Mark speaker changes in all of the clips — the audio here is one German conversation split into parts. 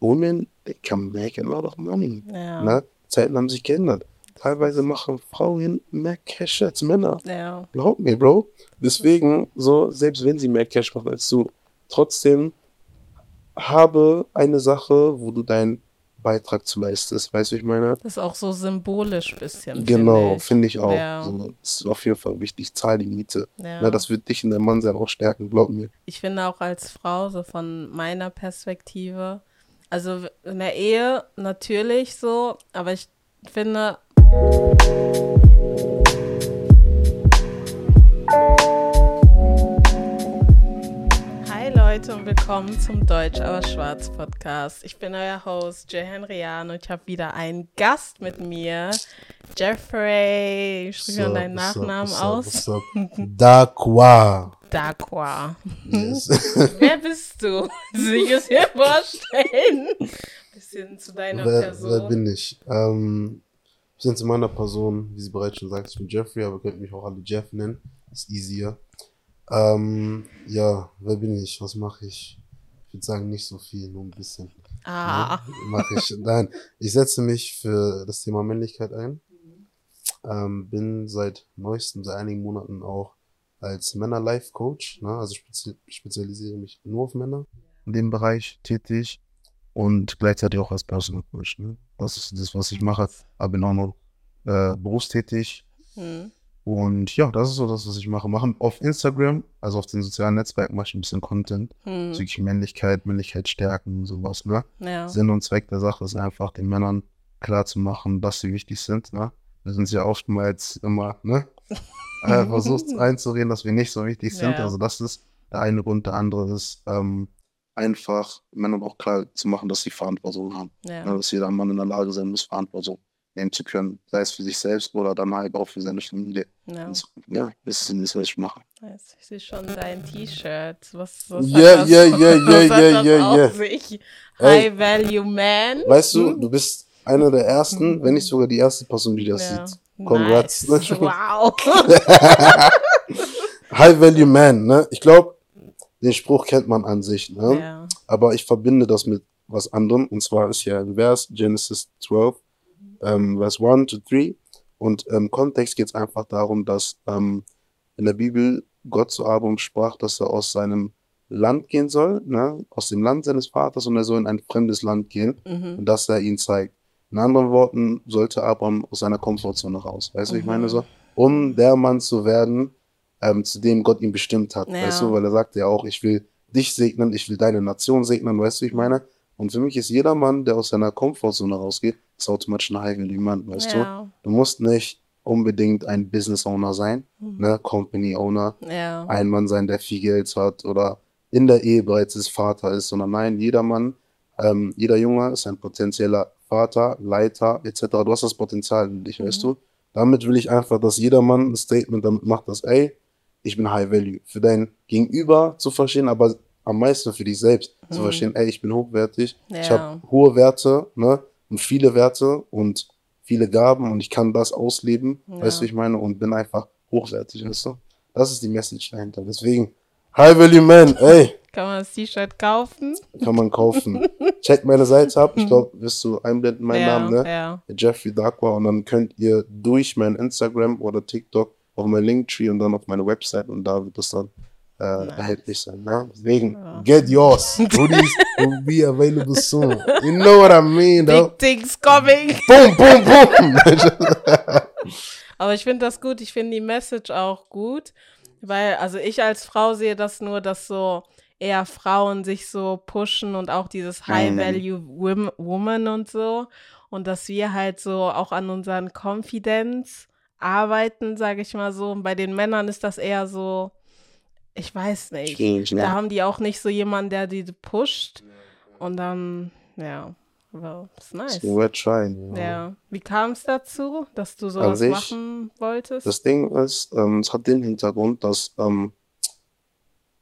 Speaker 1: women, they can make a lot of money.
Speaker 2: Ja.
Speaker 1: Ne? Zeiten haben sich geändert. Teilweise machen Frauen mehr Cash als Männer.
Speaker 2: Ja.
Speaker 1: Glaub mir, Bro. Deswegen, so, selbst wenn sie mehr Cash machen als du, trotzdem habe eine Sache, wo du deinen Beitrag zu leistest. Weißt du, ich meine?
Speaker 2: Das ist auch so symbolisch ein bisschen.
Speaker 1: Genau,
Speaker 2: finde
Speaker 1: finde ich auch.
Speaker 2: Ja.
Speaker 1: So, das ist auf jeden Fall wichtig. Zahl die Miete.
Speaker 2: Ja.
Speaker 1: Ne, das wird dich in der Mannsein auch stärken, glaub mir.
Speaker 2: ich finde auch als Frau, so von meiner Perspektive, also in der Ehe natürlich so, aber ich finde. Hi Leute und willkommen zum Deutsch aber Schwarz Podcast. Ich bin euer Host Jay Henrian und ich habe wieder einen Gast mit mir, Jeffrey. Ich spreche deinen Nachnamen aus.
Speaker 1: Dakwa.
Speaker 2: Dakwa.
Speaker 1: Yes.
Speaker 2: Wer bist du? Sich es mir vorstellen. Bisschen zu deiner
Speaker 1: wer,
Speaker 2: Person.
Speaker 1: wer bin ich? Ähm, bisschen zu meiner Person, wie sie bereits schon sagt, ich bin Jeffrey, aber ihr könnt mich auch alle Jeff nennen. Ist easier. Ähm, ja, wer bin ich? Was mache ich? Ich würde sagen, nicht so viel, nur ein bisschen.
Speaker 2: ah,
Speaker 1: Mache ich. Nein, ich setze mich für das Thema Männlichkeit ein. Ähm, bin seit neuestem, seit einigen Monaten auch als Männer-Life-Coach, ne? also spezi spezialisiere mich nur auf Männer in dem Bereich tätig und gleichzeitig auch als Personal Coach. Ne? Das ist das, was ich mache, aber bin auch noch äh, berufstätig
Speaker 2: hm.
Speaker 1: und ja, das ist so das, was ich mache. Machen auf Instagram, also auf den sozialen Netzwerken mache ich ein bisschen Content,
Speaker 2: Hm.
Speaker 1: bezüglich Männlichkeit, Männlichkeit stärken und sowas, ne?
Speaker 2: Ja.
Speaker 1: Sinn und Zweck der Sache ist einfach, den Männern klar zu machen, dass sie wichtig sind. Ne? Wir sind ja oftmals immer, ne? äh, versucht einzureden, dass wir nicht so wichtig sind.
Speaker 2: Ja.
Speaker 1: Also das ist der eine Grund. Der andere ist ähm, einfach Männern auch klar zu machen, dass sie Verantwortung haben. Ja.
Speaker 2: Ja.
Speaker 1: Dass jeder Mann in der Lage sein muss, Verantwortung nehmen zu können. Sei es für sich selbst oder dann halt auch für seine Familie.
Speaker 2: Ja.
Speaker 1: Und so, Ja, das ist das, was ich mache.
Speaker 2: Nice. Ich sehe schon dein T-Shirt. Was, was das-
Speaker 1: ja,
Speaker 2: das
Speaker 1: ja,
Speaker 2: auf
Speaker 1: ja.
Speaker 2: sich?
Speaker 1: Ey.
Speaker 2: High Value Man.
Speaker 1: Weißt du, du bist einer der ersten, wenn nicht sogar die erste Person, die das
Speaker 2: Ja.
Speaker 1: sieht. Congrats.
Speaker 2: Nice. Wow.
Speaker 1: High Value Man, ne? Ich glaube, den Spruch kennt man an sich, ne?
Speaker 2: ja.
Speaker 1: Aber ich verbinde das mit was anderem. Und zwar ist ja ein Vers, Genesis 12, ähm, Vers 1 to 3. Und im Kontext geht es einfach darum, dass ähm, in der Bibel Gott zu Abraham sprach, dass er aus seinem Land gehen soll, ne? aus dem Land seines Vaters und er soll in ein fremdes Land gehen
Speaker 2: Mhm.
Speaker 1: und dass er ihn zeigt. In anderen Worten sollte Abraham aus seiner Komfortzone raus. Weißt du, wie ich meine
Speaker 2: Mhm.
Speaker 1: so? Um der Mann zu werden, ähm, zu dem Gott ihn bestimmt hat.
Speaker 2: Ja.
Speaker 1: Weißt du, weil er sagte ja auch, ich will dich segnen, ich will deine Nation segnen, weißt du, ich meine? Und für mich ist jeder Mann, der aus seiner Komfortzone rausgeht, ist automatisch ein High-Value Mann, weißt
Speaker 2: Ja.
Speaker 1: du? Du musst nicht unbedingt ein Business Owner sein,
Speaker 2: Mhm.
Speaker 1: ne, Company Owner,
Speaker 2: Ja.
Speaker 1: ein Mann sein, der viel Geld hat oder in der Ehe bereits Vater ist, sondern nein, jeder Mann, ähm, jeder Junge ist ein potenzieller Vater, Leiter etc. Du hast das Potenzial in dich, weißt
Speaker 2: Mhm.
Speaker 1: du? Damit will ich einfach, dass jeder Mann ein Statement damit macht, dass, ey, ich bin High Value. Für dein Gegenüber zu verstehen, aber am meisten für dich selbst zu
Speaker 2: Mhm.
Speaker 1: verstehen, ey, ich bin hochwertig, ich
Speaker 2: Ja.
Speaker 1: habe hohe Werte, ne? Und viele Werte und viele Gaben und ich kann das ausleben,
Speaker 2: Ja.
Speaker 1: weißt du, ich meine, und bin einfach hochwertig, weißt du? Das ist die Message dahinter. Deswegen, High Value Man, ey,
Speaker 2: Kann man das T-Shirt kaufen?
Speaker 1: kann man kaufen. Check meine Seite ab, ich glaube, wirst du einblenden meinen
Speaker 2: ja.
Speaker 1: Namen, ne?
Speaker 2: Ja.
Speaker 1: Jeffrey Darkwa und dann könnt ihr durch mein Instagram oder TikTok auf mein Linktree und dann auf meine Website und da wird das dann äh, erhältlich sein. Ne? Deswegen,
Speaker 2: Ja.
Speaker 1: get yours. Hoodies will be available soon. You know what I mean, though?
Speaker 2: Big things coming.
Speaker 1: Boom, boom, boom.
Speaker 2: Aber ich finde das gut. Ich finde die Message auch gut, weil, also ich als Frau sehe das nur, dass so eher Frauen sich so pushen und auch dieses
Speaker 1: nein.
Speaker 2: High-Value-Woman und so. Und dass wir halt so auch an unseren Confidence arbeiten, sage ich mal so. Und bei den Männern ist das eher so, ich weiß nicht.
Speaker 1: Change,
Speaker 2: Da
Speaker 1: ne?
Speaker 2: haben die auch nicht so jemanden, der die pusht. Und dann, ja, aber ist nice.
Speaker 1: So we're trying. Ja.
Speaker 2: Ja. Wie kam es dazu, dass du sowas
Speaker 1: sich,
Speaker 2: machen wolltest?
Speaker 1: Das Ding ist, ähm, es hat den Hintergrund, dass ähm,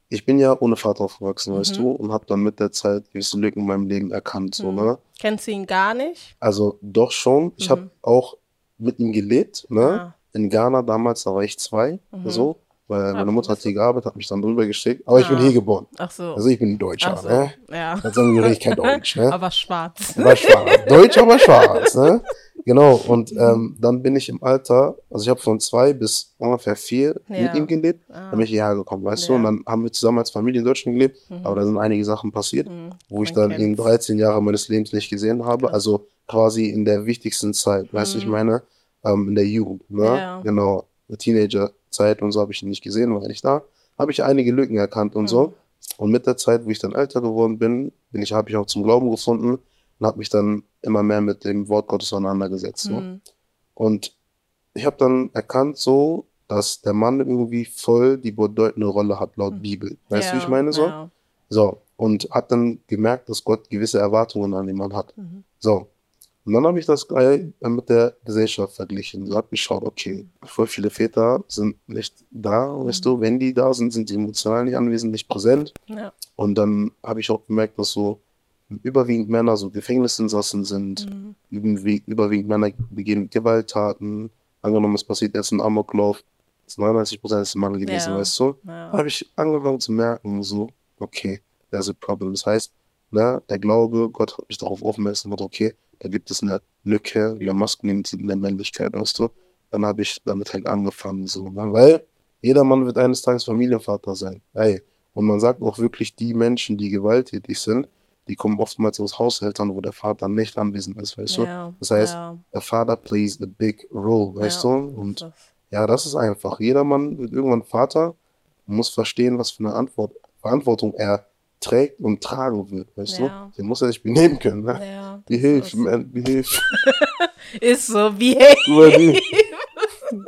Speaker 1: ich bin ja ohne Vater aufgewachsen, weißt
Speaker 2: Mhm.
Speaker 1: du, und habe dann mit der Zeit gewisse Lücken in meinem Leben erkannt, so,
Speaker 2: Mhm.
Speaker 1: ne?
Speaker 2: Kennst du ihn gar nicht?
Speaker 1: Also doch schon. Ich
Speaker 2: Mhm.
Speaker 1: habe auch mit ihm gelebt, ne?
Speaker 2: Ah,
Speaker 1: In Ghana damals, da war ich zwei,
Speaker 2: Mhm.
Speaker 1: so. Weil
Speaker 2: Ah,
Speaker 1: meine Mutter hat
Speaker 2: du-
Speaker 1: hier gearbeitet, hat mich dann drüber geschickt. Aber ich bin
Speaker 2: Ah.
Speaker 1: hier geboren.
Speaker 2: Ach so.
Speaker 1: Also ich bin Deutscher,
Speaker 2: so.
Speaker 1: ne?
Speaker 2: Ja.
Speaker 1: Als Angehörigkeit Deutsch, ne?
Speaker 2: Aber schwarz.
Speaker 1: Aber schwarz. Deutsch, aber schwarz, ne? Genau. Und ähm, dann bin ich im Alter, also ich habe von zwei bis ungefähr vier
Speaker 2: Ja.
Speaker 1: mit ihm gelebt.
Speaker 2: Ah.
Speaker 1: Dann bin ich hierher gekommen, weißt du?
Speaker 2: Ja.
Speaker 1: Und dann haben wir zusammen als Familie in Deutschland gelebt.
Speaker 2: Mhm.
Speaker 1: Aber da sind einige Sachen passiert,
Speaker 2: Mhm.
Speaker 1: wo ich dann in
Speaker 2: kennt's.
Speaker 1: 13 Jahre meines Lebens nicht gesehen habe.
Speaker 2: Krass.
Speaker 1: Also quasi in der wichtigsten Zeit, weißt du, ich
Speaker 2: Mhm.
Speaker 1: meine, ähm, in der Jugend, ne?
Speaker 2: Ja.
Speaker 1: Genau, eine Teenagerzeit und so habe ich ihn nicht gesehen, war nicht da. Habe ich einige Lücken erkannt und
Speaker 2: Mhm.
Speaker 1: so. Und mit der Zeit, wo ich dann älter geworden bin, bin ich, habe ich auch zum Glauben gefunden und habe mich dann immer mehr mit dem Wort Gottes auseinandergesetzt. So.
Speaker 2: Mhm.
Speaker 1: Und ich habe dann erkannt, so, dass der Mann irgendwie voll die bedeutende Rolle hat laut
Speaker 2: Mhm.
Speaker 1: Bibel. Weißt du, wie
Speaker 2: Ja,
Speaker 1: ich meine so?
Speaker 2: Ja.
Speaker 1: So. Und hat dann gemerkt, dass Gott gewisse Erwartungen an den Mann hat.
Speaker 2: Mhm.
Speaker 1: So. Und dann habe ich das gleich mit der Gesellschaft verglichen. So habe geschaut, okay, voll viele Väter sind nicht da, weißt du, wenn die da sind, sind die emotional nicht anwesend, nicht präsent.
Speaker 2: Ja.
Speaker 1: Und dann habe ich auch gemerkt, dass so überwiegend Männer so Gefängnisinsassen sind,
Speaker 2: Mhm.
Speaker 1: überwiegend, überwiegend Männer begehen Gewalttaten. Angenommen, es passiert jetzt ein Amoklauf, das ist 99 Prozent ist ein Mann gewesen,
Speaker 2: Ja.
Speaker 1: weißt du?
Speaker 2: Ja.
Speaker 1: habe ich angefangen zu merken, so, okay, there's a problem. Das heißt, ne, der Glaube, Gott hat mich darauf aufmerksam gemacht, okay, da gibt es eine Lücke der Maskulinität, in der Männlichkeit, weißt du? Dann habe ich damit halt angefangen, so, ne? weil jeder Mann wird eines Tages Familienvater sein. Ey, und man sagt auch wirklich, die Menschen, die gewalttätig sind, die kommen oftmals aus Haushaltern, wo der Vater nicht anwesend ist, weißt du?
Speaker 2: Ja.
Speaker 1: Das heißt,
Speaker 2: ja.
Speaker 1: Der Vater plays a big role, weißt
Speaker 2: Ja.
Speaker 1: du? Und
Speaker 2: Das-
Speaker 1: ja, das ist einfach. Jeder Mann wird irgendwann Vater muss verstehen, was für eine Antwort, Verantwortung er trägt und tragen wird, weißt
Speaker 2: Ja.
Speaker 1: du? Den muss er sich benehmen können, ne?
Speaker 2: Ja,
Speaker 1: Wie hilft,
Speaker 2: ist,
Speaker 1: man, wie hilft.
Speaker 2: ist so wie
Speaker 1: die.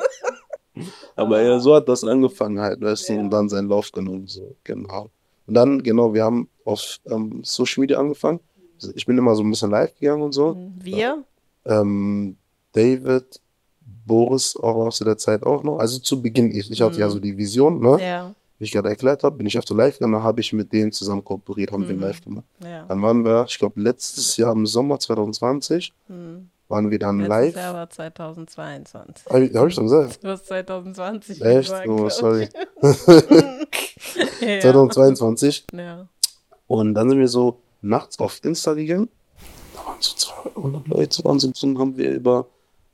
Speaker 1: Aber ja, so hat das angefangen halt, weißt du, und dann seinen Lauf genommen, so, genau. Und dann, genau, wir haben auf ähm, Social Media angefangen. Also Ich bin immer so ein bisschen live gegangen und so.
Speaker 2: Wir?
Speaker 1: Ähm, David, Boris auch aus der Zeit auch noch. Also zu Beginn, ich, ich hatte ja
Speaker 2: Mhm.
Speaker 1: so die Vision, ne?
Speaker 2: Ja,
Speaker 1: wie ich gerade erklärt habe, bin ich öfter live gegangen, habe ich mit denen zusammen kooperiert, haben wir
Speaker 2: Mhm.
Speaker 1: live gemacht.
Speaker 2: ja.
Speaker 1: Dann waren wir, ich glaube, letztes Jahr im Sommer 2020,
Speaker 2: Hm.
Speaker 1: waren wir dann
Speaker 2: Letztes
Speaker 1: live.
Speaker 2: Jahr war 2022.
Speaker 1: Habe ich, hab ich schon gesagt?
Speaker 2: Du hast 2020
Speaker 1: Echt?
Speaker 2: gesagt.
Speaker 1: Oh, sorry.
Speaker 2: ja.
Speaker 1: 2022.
Speaker 2: Ja.
Speaker 1: Und dann sind wir so nachts auf Insta gegangen. Da waren so 200 Leute, waren so, haben wir über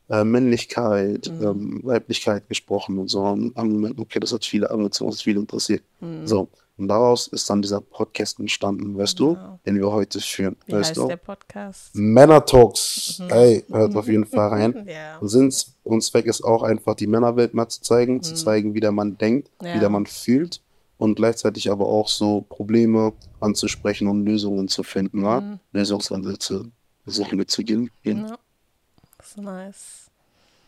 Speaker 1: äh, Männlichkeit,
Speaker 2: Mhm.
Speaker 1: ähm, Weiblichkeit gesprochen und so. Und haben gemerkt, okay, das hat viele angezogen, das hat viele interessiert.
Speaker 2: Hm.
Speaker 1: So. Und daraus ist dann dieser Podcast entstanden, weißt du,
Speaker 2: Genau.
Speaker 1: den wir heute führen.
Speaker 2: Wie
Speaker 1: weißt
Speaker 2: heißt
Speaker 1: du?
Speaker 2: der Podcast?
Speaker 1: Männer Talks.
Speaker 2: Mhm.
Speaker 1: Ey, hört auf jeden Fall rein.
Speaker 2: Ja.
Speaker 1: Und Sinn und Zweck ist auch einfach, die Männerwelt mal zu zeigen, zu
Speaker 2: Mhm.
Speaker 1: zeigen, wie der Mann denkt,
Speaker 2: Ja.
Speaker 1: wie der Mann fühlt und gleichzeitig aber auch so Probleme anzusprechen und Lösungen zu finden, ja?
Speaker 2: Mhm.
Speaker 1: Lösungsansätze versuchen zu gehen. gehen.
Speaker 2: Ja. Das ist nice.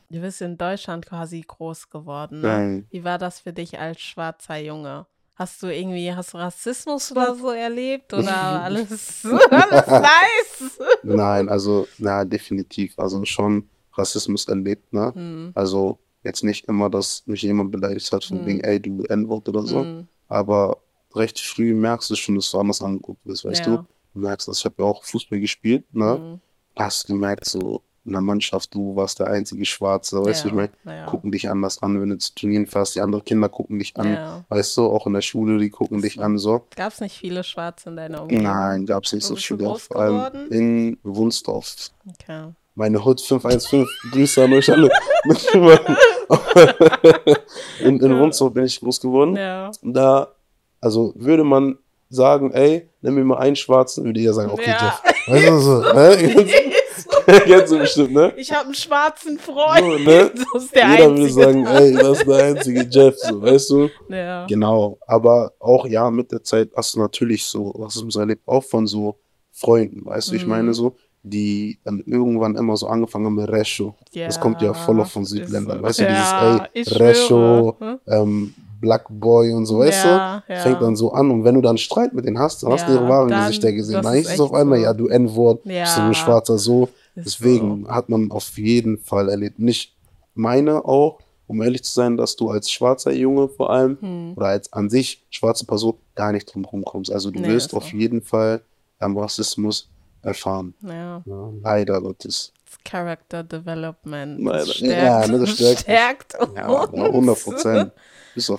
Speaker 2: Du bist in Deutschland quasi groß geworden. Ne?
Speaker 1: Nein.
Speaker 2: Wie war das für dich als schwarzer Junge? Hast du irgendwie, hast du Rassismus oder so erlebt? Oder alles, alles nice?
Speaker 1: Nein, also, na, definitiv. Also schon Rassismus erlebt, ne?
Speaker 2: Hm.
Speaker 1: Also jetzt nicht immer, dass mich jemand beleidigt hat von
Speaker 2: Mhm.
Speaker 1: wegen, ey, du N-Wort oder so.
Speaker 2: Hm.
Speaker 1: Aber recht früh merkst du schon, dass du anders angeguckt wirst, weißt
Speaker 2: Ja.
Speaker 1: du? Du merkst das. Ich habe ja auch Fußball gespielt, ne?
Speaker 2: Hm.
Speaker 1: Hast gemerkt, so in der Mannschaft, du warst der einzige Schwarze, weißt du, ich meine,
Speaker 2: ja.
Speaker 1: gucken dich anders an, wenn du zu Turnieren fährst, die anderen Kinder gucken dich an,
Speaker 2: Ja.
Speaker 1: weißt du, auch in der Schule, die gucken dich an, so.
Speaker 2: Gab es nicht viele Schwarze in deiner Umgebung?
Speaker 1: Nein, gab's nicht
Speaker 2: Wo
Speaker 1: so viele,
Speaker 2: groß
Speaker 1: vor allem
Speaker 2: geworden?
Speaker 1: in Wunsdorf.
Speaker 2: Okay.
Speaker 1: Meine Hood 515, Grüße an euch alle. in, in Wunsdorf bin ich groß geworden.
Speaker 2: Ja.
Speaker 1: da, also würde man sagen, ey, nimm mir mal einen Schwarzen, würde ich ja sagen, okay,
Speaker 2: Ja.
Speaker 1: Jeff. Weißt du so, ne? Kennst du bestimmt, ne?
Speaker 2: Ich habe einen schwarzen Freund.
Speaker 1: So, ne?
Speaker 2: Das ist der
Speaker 1: Jeder würde sagen, ey, das ist der einzige Jeff, so, weißt du?
Speaker 2: ja.
Speaker 1: Genau, aber auch, ja, mit der Zeit hast du natürlich so Rassismus erlebt, auch von so Freunden, weißt du, ich
Speaker 2: Mhm.
Speaker 1: meine so, die dann irgendwann immer so angefangen haben mit Rescho. Das kommt ja voll auf von Südländern,
Speaker 2: so.
Speaker 1: weißt du,
Speaker 2: Ja, ich
Speaker 1: dieses, ey, Rescho,
Speaker 2: schwöre.
Speaker 1: ähm, Black Boy und so, weißt du?
Speaker 2: ja, ja.
Speaker 1: fängt dann so an und wenn du dann Streit mit denen hast, dann hast du
Speaker 2: Ja,
Speaker 1: ihre wahren Gesichter gesehen. Dann
Speaker 2: ist
Speaker 1: ist es auf einmal,
Speaker 2: so.
Speaker 1: ja, du N-Wort, bist du
Speaker 2: Ja.
Speaker 1: ein Schwarzer so. Deswegen hat man auf jeden Fall erlebt. Nicht meine auch, um ehrlich zu sein, dass du als schwarzer Junge vor allem
Speaker 2: Hm.
Speaker 1: oder als an sich schwarze Person gar nicht drum rumkommst. Also du
Speaker 2: Nee,
Speaker 1: wirst auf jeden Fall ähm, Rassismus erfahren.
Speaker 2: Ja.
Speaker 1: Ja, leider Gottes.
Speaker 2: Character Development.
Speaker 1: Nein,
Speaker 2: Das
Speaker 1: ja,
Speaker 2: stärkt,
Speaker 1: ne, das stärkt-
Speaker 2: stärkt
Speaker 1: Ja,
Speaker 2: uns.
Speaker 1: 100 Prozent.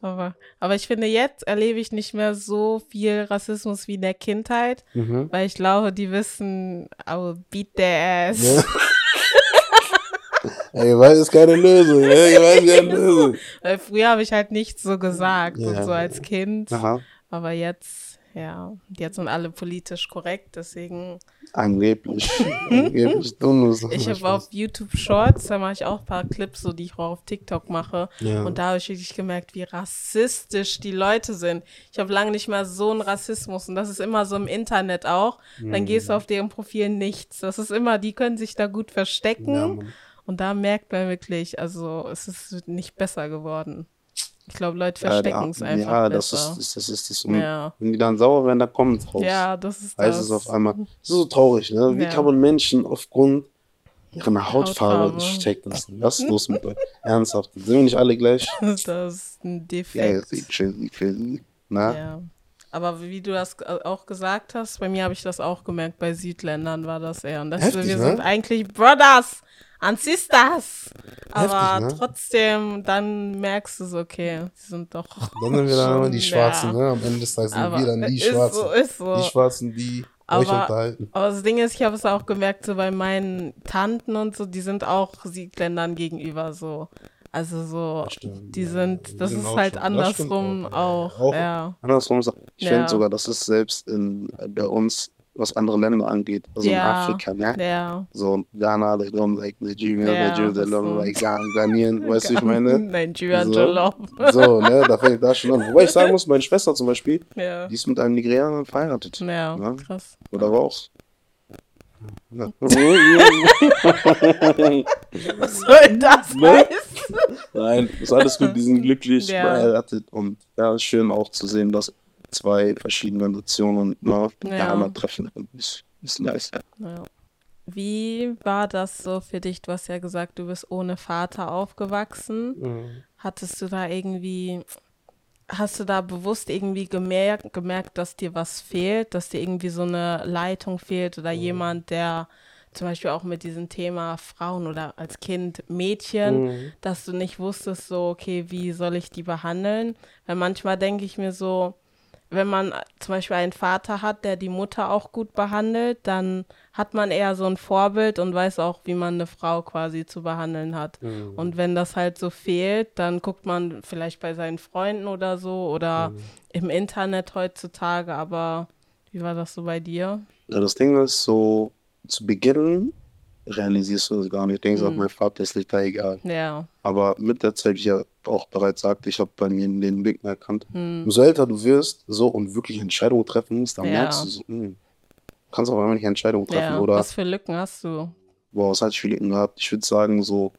Speaker 2: Aber, aber ich finde, jetzt erlebe ich nicht mehr so viel Rassismus wie in der Kindheit,
Speaker 3: Mhm.
Speaker 2: weil ich glaube, die wissen, will beat their ass.
Speaker 3: Ja. Ey, Gewalt ist keine Lösung. Ey, Gewalt ist keine Lösung.
Speaker 2: Weil früher habe ich halt nichts so gesagt
Speaker 3: Ja.
Speaker 2: und so als Kind.
Speaker 1: Aha.
Speaker 2: Aber jetzt, ja, jetzt sind alle politisch korrekt, deswegen.
Speaker 1: Angeblich. Angeblich. Du nur so.
Speaker 2: Ich habe auf YouTube Shorts, da mache ich auch ein paar Clips, so die ich auch auf TikTok mache.
Speaker 3: Ja.
Speaker 2: Und da habe ich wirklich gemerkt, wie rassistisch die Leute sind. Ich habe lange nicht mehr so einen Rassismus und das ist immer so im Internet auch. Dann gehst du auf deren Profil nichts. Das ist immer, die können sich da gut verstecken.
Speaker 3: Ja,
Speaker 2: und da merkt man wirklich, also es ist nicht besser geworden. Ich glaube, Leute
Speaker 1: Ja,
Speaker 2: verstecken es
Speaker 1: ja,
Speaker 2: einfach
Speaker 1: Ja, das
Speaker 2: besser.
Speaker 1: ist, das ist das. Und
Speaker 2: Ja.
Speaker 1: Wenn die dann sauer werden, dann kommen raus.
Speaker 2: ja, das ist
Speaker 1: Heißt
Speaker 2: das.
Speaker 1: es auf einmal. Das ist so traurig, ne? Wie
Speaker 2: Ja.
Speaker 1: kann man Menschen aufgrund ihrer Hautfarbe
Speaker 2: Hautfarbe.
Speaker 1: stecken lassen? Was ist los mit euch? Ernsthaft. Sind wir nicht alle gleich?
Speaker 2: Das ist ein
Speaker 1: Ja,
Speaker 2: Defekt.
Speaker 1: sieht schön, schön. Na?
Speaker 2: Ja. Aber wie du das äh, auch gesagt hast, bei mir habe ich das auch gemerkt, bei Südländern war das eher. Und das,
Speaker 3: Heftig,
Speaker 2: wir
Speaker 3: ne?
Speaker 2: sind eigentlich Brothers and Sisters. Aber
Speaker 3: Heftig, ne?
Speaker 2: trotzdem, dann merkst du so, okay, sie sind doch.
Speaker 3: Dann sind wir dann immer die Schwarzen,
Speaker 2: ja.
Speaker 3: ne? Am Ende des Tages sind
Speaker 2: Aber
Speaker 3: wir dann die
Speaker 2: ist
Speaker 3: Schwarzen.
Speaker 2: so, ist so.
Speaker 3: Die Schwarzen, die euch
Speaker 2: Aber-
Speaker 3: unterhalten.
Speaker 2: Aber das Ding ist, ich habe es auch gemerkt, so bei meinen Tanten und so, die sind auch Südländern gegenüber so. Also so,
Speaker 3: stimmt,
Speaker 2: die
Speaker 3: ja.
Speaker 2: sind,
Speaker 3: Die
Speaker 2: das ist halt
Speaker 3: schon- das
Speaker 2: andersrum
Speaker 3: auch,
Speaker 2: auch.
Speaker 3: ja.
Speaker 2: Ja.
Speaker 1: Andersrum ist, ich
Speaker 2: Ja.
Speaker 1: finde sogar, das ist selbst in, bei uns, was andere Länder angeht, also
Speaker 2: Ja.
Speaker 1: in Afrika, ne?
Speaker 2: Ja.
Speaker 1: So Ghana, they don't like Nigeria,
Speaker 2: Ja,
Speaker 1: Nigeria, they don't
Speaker 2: so.
Speaker 1: like Ghan- Ghanaian, weißt du, ich meine?
Speaker 2: Nigerian
Speaker 1: So.
Speaker 2: Jollof.
Speaker 1: So, ne, da fängt das schon an. Wobei ich sagen muss, meine Schwester zum Beispiel,
Speaker 2: Ja.
Speaker 1: die ist mit einem Nigerianer verheiratet.
Speaker 2: Ja,
Speaker 1: Ja.
Speaker 2: krass.
Speaker 1: Oder war auch.
Speaker 2: Was soll das
Speaker 1: Ne? Nein, ist alles gut, die sind glücklich verheiratet und ja, schön auch zu sehen, dass zwei verschiedene Nationen na, miteinander treffen. Ist, ist nice.
Speaker 2: Ja. Wie war das so für dich? Du hast ja gesagt, du bist ohne Vater aufgewachsen.
Speaker 3: Mhm.
Speaker 2: Hattest du da irgendwie, hast du da bewusst irgendwie gemerkt, gemerkt, dass dir was fehlt, dass dir irgendwie so eine Leitung fehlt oder jemand, der zum Beispiel auch mit diesem Thema Frauen oder als Kind Mädchen,
Speaker 3: Mhm.
Speaker 2: dass du nicht wusstest, so, okay, wie soll ich die behandeln? Weil manchmal denke ich mir so, wenn man zum Beispiel einen Vater hat, der die Mutter auch gut behandelt, dann hat man eher so ein Vorbild und weiß auch, wie man eine Frau quasi zu behandeln hat.
Speaker 3: Mhm.
Speaker 2: Und wenn das halt so fehlt, dann guckt man vielleicht bei seinen Freunden oder so oder im Internet heutzutage. Aber wie war das so bei dir?
Speaker 1: Ja, das Ding ist so, zu Beginn realisierst du das gar nicht. Denkst auch, mein Vater ist nicht da egal.
Speaker 2: Ja,
Speaker 1: Aber mit der Zeit, wie ich ja auch bereits sagte, ich habe bei mir den Weg erkannt.
Speaker 2: Hm.
Speaker 1: Umso älter du wirst, so und wirklich Entscheidungen treffen musst, dann
Speaker 2: Ja.
Speaker 1: merkst du so, hm, kannst auch einfach nicht Entscheidungen treffen.
Speaker 2: ja.
Speaker 1: Oder,
Speaker 2: Was für Lücken hast du?
Speaker 1: boah, was hatte ich für Lücken gehabt? Ich würde sagen, so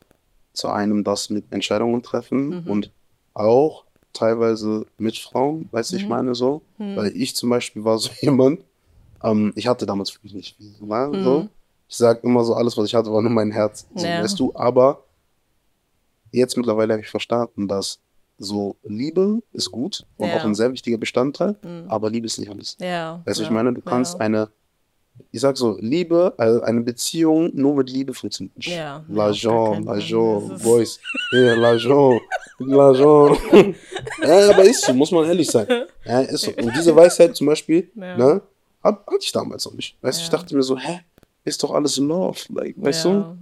Speaker 1: zu einem das mit Entscheidungen treffen
Speaker 2: Mhm.
Speaker 1: und auch teilweise mit Frauen, weißt du,
Speaker 2: Mhm.
Speaker 1: ich meine so.
Speaker 2: Hm.
Speaker 1: Weil ich zum Beispiel war so jemand, ähm, ich hatte damals wirklich nicht viel, ne, so. Ich sag immer so, alles, was ich hatte, war nur mein Herz, so,
Speaker 2: Ja.
Speaker 1: weißt du. Aber jetzt mittlerweile habe ich verstanden, dass so Liebe ist gut und
Speaker 2: Ja.
Speaker 1: auch ein sehr wichtiger Bestandteil,
Speaker 2: Mhm.
Speaker 1: aber Liebe ist nicht alles.
Speaker 2: Ja.
Speaker 1: Weißt du, ich meine, du kannst eine, ich sag so, Liebe, also eine Beziehung nur mit Liebe funktioniert nicht.
Speaker 2: Ja,
Speaker 1: L'argent, l'argent, Boys, yeah, l'argent, l'argent. ja, aber ist so, muss man ehrlich sein. Ja, ist so. Und diese Weisheit zum Beispiel,
Speaker 2: Ja.
Speaker 1: ne, hatte ich damals noch nicht. Weißt du, ich
Speaker 2: Ja.
Speaker 1: dachte mir so, hä, ist doch alles Love, like, weißt
Speaker 2: ja,
Speaker 1: du?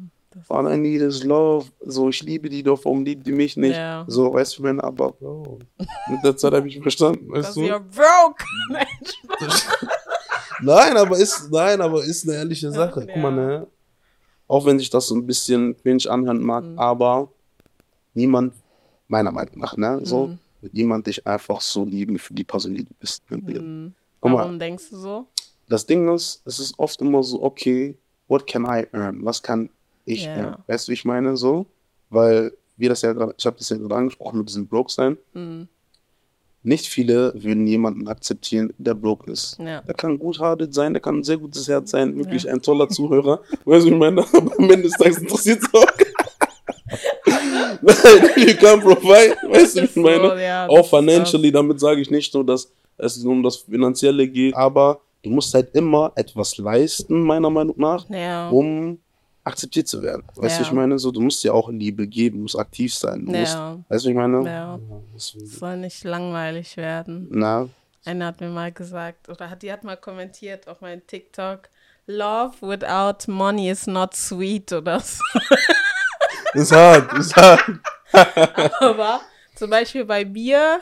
Speaker 1: All I need is love. So, ich liebe die doch, warum liebt die mich nicht?
Speaker 2: Ja.
Speaker 1: So, weißt du, wenn, aber Bro, mit der Zeit habe ich verstanden, weißt
Speaker 2: Because
Speaker 1: du?
Speaker 2: you're broke. Nein,
Speaker 3: Nein, aber ist, nein, aber ist eine ehrliche Sache.
Speaker 1: Guck mal, ne? Auch wenn sich das so ein bisschen cringe anhören mag,
Speaker 2: Mhm.
Speaker 1: aber niemand, meiner Meinung nach, ne, so,
Speaker 2: Mhm.
Speaker 1: wird jemand dich einfach so lieben für die Person, die du bist. Ne?
Speaker 2: Mhm. Warum denkst du so?
Speaker 1: Das Ding ist, es ist oft immer so, okay, what can I earn? Was kann ich
Speaker 2: Ja.
Speaker 1: earn? Weißt du, wie ich meine, so? Weil wir das ja gerade, ich habe das ja gerade angesprochen mit diesem Broke sein.
Speaker 2: Mhm.
Speaker 1: Nicht viele würden jemanden akzeptieren, der broke ist.
Speaker 2: Ja.
Speaker 1: Der kann gut-hearted sein, der kann ein sehr gutes Herz sein, wirklich ein toller Zuhörer. Weißt du, wie ich meine? Aber am Ende des Tages interessiert es auch. Nein, you can provide. Weißt du, wie ich
Speaker 2: So,
Speaker 1: meine?
Speaker 2: ja, das
Speaker 1: auch financially, damit sage ich nicht nur, dass es nur um das Finanzielle geht, aber du musst halt immer etwas leisten, meiner Meinung nach,
Speaker 2: Ja.
Speaker 1: um akzeptiert zu werden. Weißt du,
Speaker 2: Ja.
Speaker 1: ich meine, so, du musst ja auch Liebe geben, du musst aktiv sein. Du musst,
Speaker 2: Ja.
Speaker 1: weißt du, ich meine?
Speaker 2: Ja. soll nicht langweilig werden.
Speaker 1: Na,
Speaker 2: Einer hat mir mal gesagt, oder hat, die hat mal kommentiert auf meinen TikTok, Love without money is not sweet oder so.
Speaker 1: ist hart, ist hart.
Speaker 2: Aber zum Beispiel bei mir,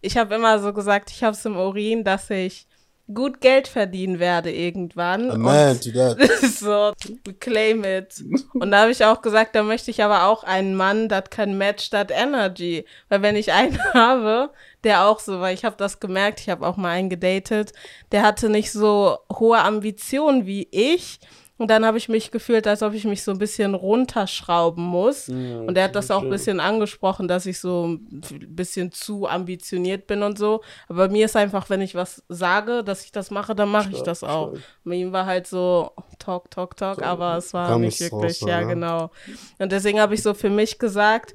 Speaker 2: ich habe immer so gesagt, ich habe es im Urin, dass ich gut Geld verdienen werde irgendwann.
Speaker 3: A man
Speaker 2: Und
Speaker 3: to that.
Speaker 2: so, claim it. Und da habe ich auch gesagt, da möchte ich aber auch einen Mann, das kann match that energy. Weil wenn ich einen habe, der auch so, weil ich habe das gemerkt, ich habe auch mal einen gedatet, der hatte nicht so hohe Ambitionen wie ich. Und dann habe ich mich gefühlt, als ob ich mich so ein bisschen runterschrauben muss. und er hat das auch ein bisschen angesprochen, dass ich so ein bisschen zu ambitioniert bin und so. Aber bei mir ist einfach, wenn ich was sage, dass ich das mache, dann mache ich das auch. Bei ihm war halt so Talk, Talk, Talk, aber es war nicht wirklich,
Speaker 3: raus,
Speaker 2: ja,
Speaker 3: ja.
Speaker 2: genau. Und deswegen habe ich so für mich gesagt,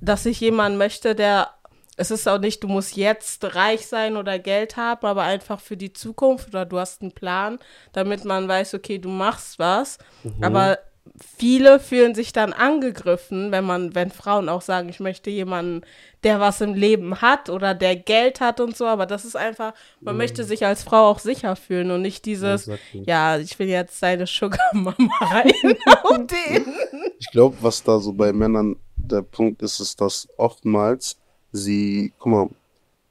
Speaker 2: dass ich jemanden möchte, der, es ist auch nicht, du musst jetzt reich sein oder Geld haben, aber einfach für die Zukunft oder du hast einen Plan, damit man weiß, okay, du machst was.
Speaker 3: Mhm.
Speaker 2: Aber viele fühlen sich dann angegriffen, wenn man, wenn Frauen auch sagen, ich möchte jemanden, der was im Leben hat oder der Geld hat und so, aber das ist einfach, man möchte sich als Frau auch sicher fühlen und nicht dieses,
Speaker 3: Exactly.
Speaker 2: ja, ich will jetzt deine Sugar Mama rein auf den.
Speaker 1: Ich glaube, was da so bei Männern der Punkt ist, ist, dass oftmals sie, guck mal,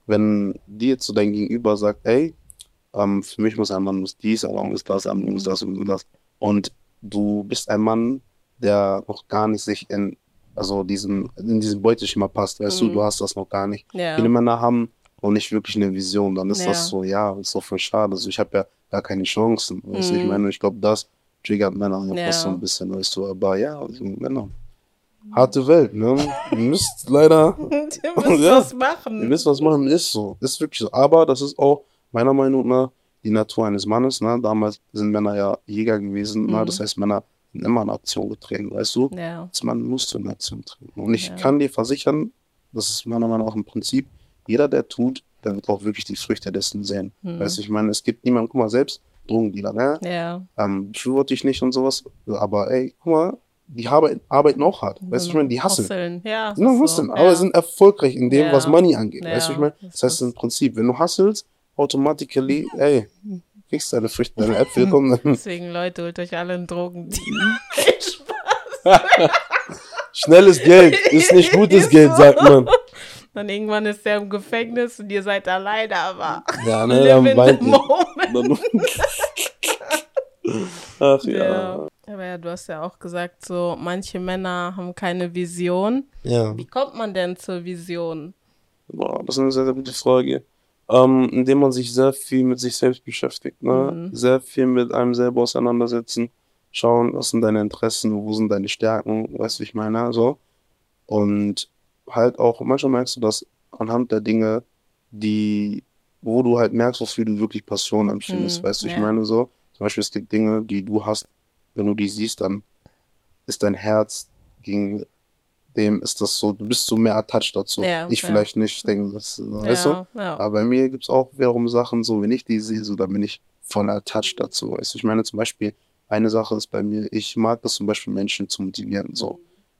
Speaker 1: wenn dir jetzt so dein Gegenüber sagt, ey, ähm, für mich muss ein Mann muss dies, ein Mann muss das, ein Mann muss das und das. Und du bist ein Mann, der noch gar nicht sich in, also diesen, in diesen Beuteschema passt, weißt du,
Speaker 2: Mhm.
Speaker 1: du hast das noch gar nicht.
Speaker 2: Ja.
Speaker 1: Viele Männer haben noch nicht wirklich eine Vision, dann ist
Speaker 2: Ja.
Speaker 1: das so, ja, ist doch voll schade. Also ich habe ja gar keine Chancen. Weißt du, ich
Speaker 2: Mhm.
Speaker 1: meine, ich glaube, das triggert Männer einfach
Speaker 2: Ja.
Speaker 1: so ein bisschen, weißt du, aber ja, also Männer. Harte Welt, ne? Ihr müsst leider,
Speaker 2: Ihr müsst
Speaker 1: Ja.
Speaker 2: was
Speaker 1: ihr
Speaker 2: machen.
Speaker 1: wisst, was machen, ist so. Ist wirklich so. Aber das ist auch meiner Meinung nach die Natur eines Mannes, ne? Damals sind Männer ja Jäger gewesen, ne?
Speaker 2: Mhm.
Speaker 1: Das heißt, Männer sind immer in Aktion getreten, weißt du?
Speaker 2: Ja.
Speaker 1: Als Mann musst du in Aktion treten. Und ich
Speaker 2: Ja.
Speaker 1: kann dir versichern, das ist meiner Meinung nach ein Prinzip, jeder, der tut, der wird auch wirklich die Früchte dessen sehen.
Speaker 2: Hm.
Speaker 1: Weißt du, ich meine, es gibt niemanden, guck mal, selbst Drogendealer, ne?
Speaker 2: Ja.
Speaker 1: Ähm, befürworte ich nicht und sowas, aber ey, guck mal, die arbeiten auch hart. Weißt du, ich meine, die hassen.
Speaker 2: Husteln. Ja.
Speaker 1: Genau,
Speaker 2: so.
Speaker 1: hustlen,
Speaker 2: Ja.
Speaker 1: aber sind erfolgreich in dem,
Speaker 2: Ja.
Speaker 1: was Money angeht.
Speaker 2: Ja,
Speaker 1: Weißt du, ich meine,
Speaker 2: das
Speaker 1: heißt im Prinzip, wenn du hustelst, automatically, ey, kriegst deine Früchte, deine Äpfel kommen dann.
Speaker 2: Deswegen, Leute, holt euch alle einen Drogendeal.
Speaker 1: Schnelles Geld ist nicht gutes Geld, sagt man.
Speaker 2: Dann irgendwann ist der im Gefängnis und ihr seid alleine, aber
Speaker 1: Ja, ne, dann
Speaker 2: in
Speaker 1: weint. Ach ja.
Speaker 2: Aber ja, du hast ja auch gesagt, so manche Männer haben keine Vision.
Speaker 3: Ja.
Speaker 2: Wie kommt man denn zur Vision?
Speaker 1: Boah, das ist eine sehr, sehr gute Frage. Ähm, indem man sich sehr viel mit sich selbst beschäftigt, ne?
Speaker 2: Mhm.
Speaker 1: Sehr viel mit einem selber auseinandersetzen. Schauen, was sind deine Interessen, wo sind deine Stärken, weißt du, wie ich meine, so. Und halt auch, manchmal merkst du das anhand der Dinge, die, wo du halt merkst, wofür du wirklich Passion empfindest,
Speaker 2: Mhm,
Speaker 1: weißt du, ich
Speaker 2: ja.
Speaker 1: meine, so. Zum Beispiel, es gibt Dinge, die du hast, wenn du die siehst, dann ist dein Herz gegen dem, ist das so, du bist so mehr attached dazu.
Speaker 2: Ja,
Speaker 1: ich
Speaker 2: ja.
Speaker 1: vielleicht nicht, ich denke, das, weißt du?
Speaker 2: ja, ja.
Speaker 1: Aber bei mir gibt es auch wiederum Sachen, so wenn ich die sehe, so dann bin ich voll attached dazu. Weißt du, ich meine zum Beispiel, eine Sache ist bei mir, ich mag es zum Beispiel Menschen zu motivieren. So,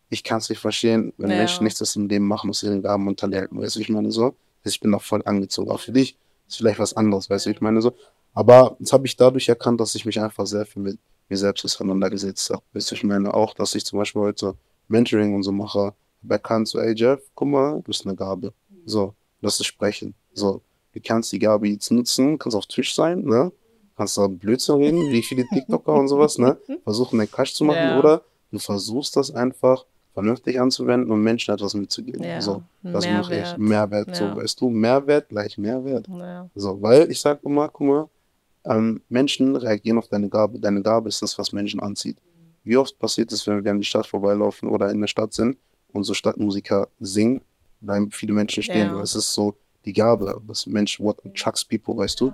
Speaker 1: ich kann es nicht verstehen, wenn
Speaker 2: Ja.
Speaker 1: Menschen nichts aus dem Leben machen, aus ihren Gaben und Talenten. Weißt du, ich meine so, ich bin da voll angezogen. Auch für dich ist vielleicht was anderes, weißt du, ich meine so. Aber jetzt habe ich dadurch erkannt, dass ich mich einfach sehr viel mit mir selbst auseinandergesetzt habe. Ich meine auch, dass ich zum Beispiel heute Mentoring und so mache, habe erkannt, so, ey Jeff, guck mal, du bist eine Gabe. So, das ist Sprechen. So, du kannst die Gabe jetzt nutzen, kannst auf Twitch sein, ne? Kannst da Blödsinn reden, wie viele TikToker und sowas, ne? Versuchen, den Cash zu machen,
Speaker 2: Ja.
Speaker 1: oder du versuchst das einfach vernünftig anzuwenden und Menschen etwas mitzugeben.
Speaker 2: Ja,
Speaker 1: So, das mache ich.
Speaker 2: Mehrwert. Ja.
Speaker 1: so, weißt du, Mehrwert gleich Mehrwert. So, weil ich sag immer, guck mal, ähm, Menschen reagieren auf deine Gabe. Deine Gabe ist das, was Menschen anzieht. Wie oft passiert es, wenn wir an die Stadt vorbeilaufen oder in der Stadt sind und so Stadtmusiker singen, bleiben viele Menschen stehen.
Speaker 2: Ja.
Speaker 1: Es ist so die Gabe, was Mensch, what attracts people, weißt du?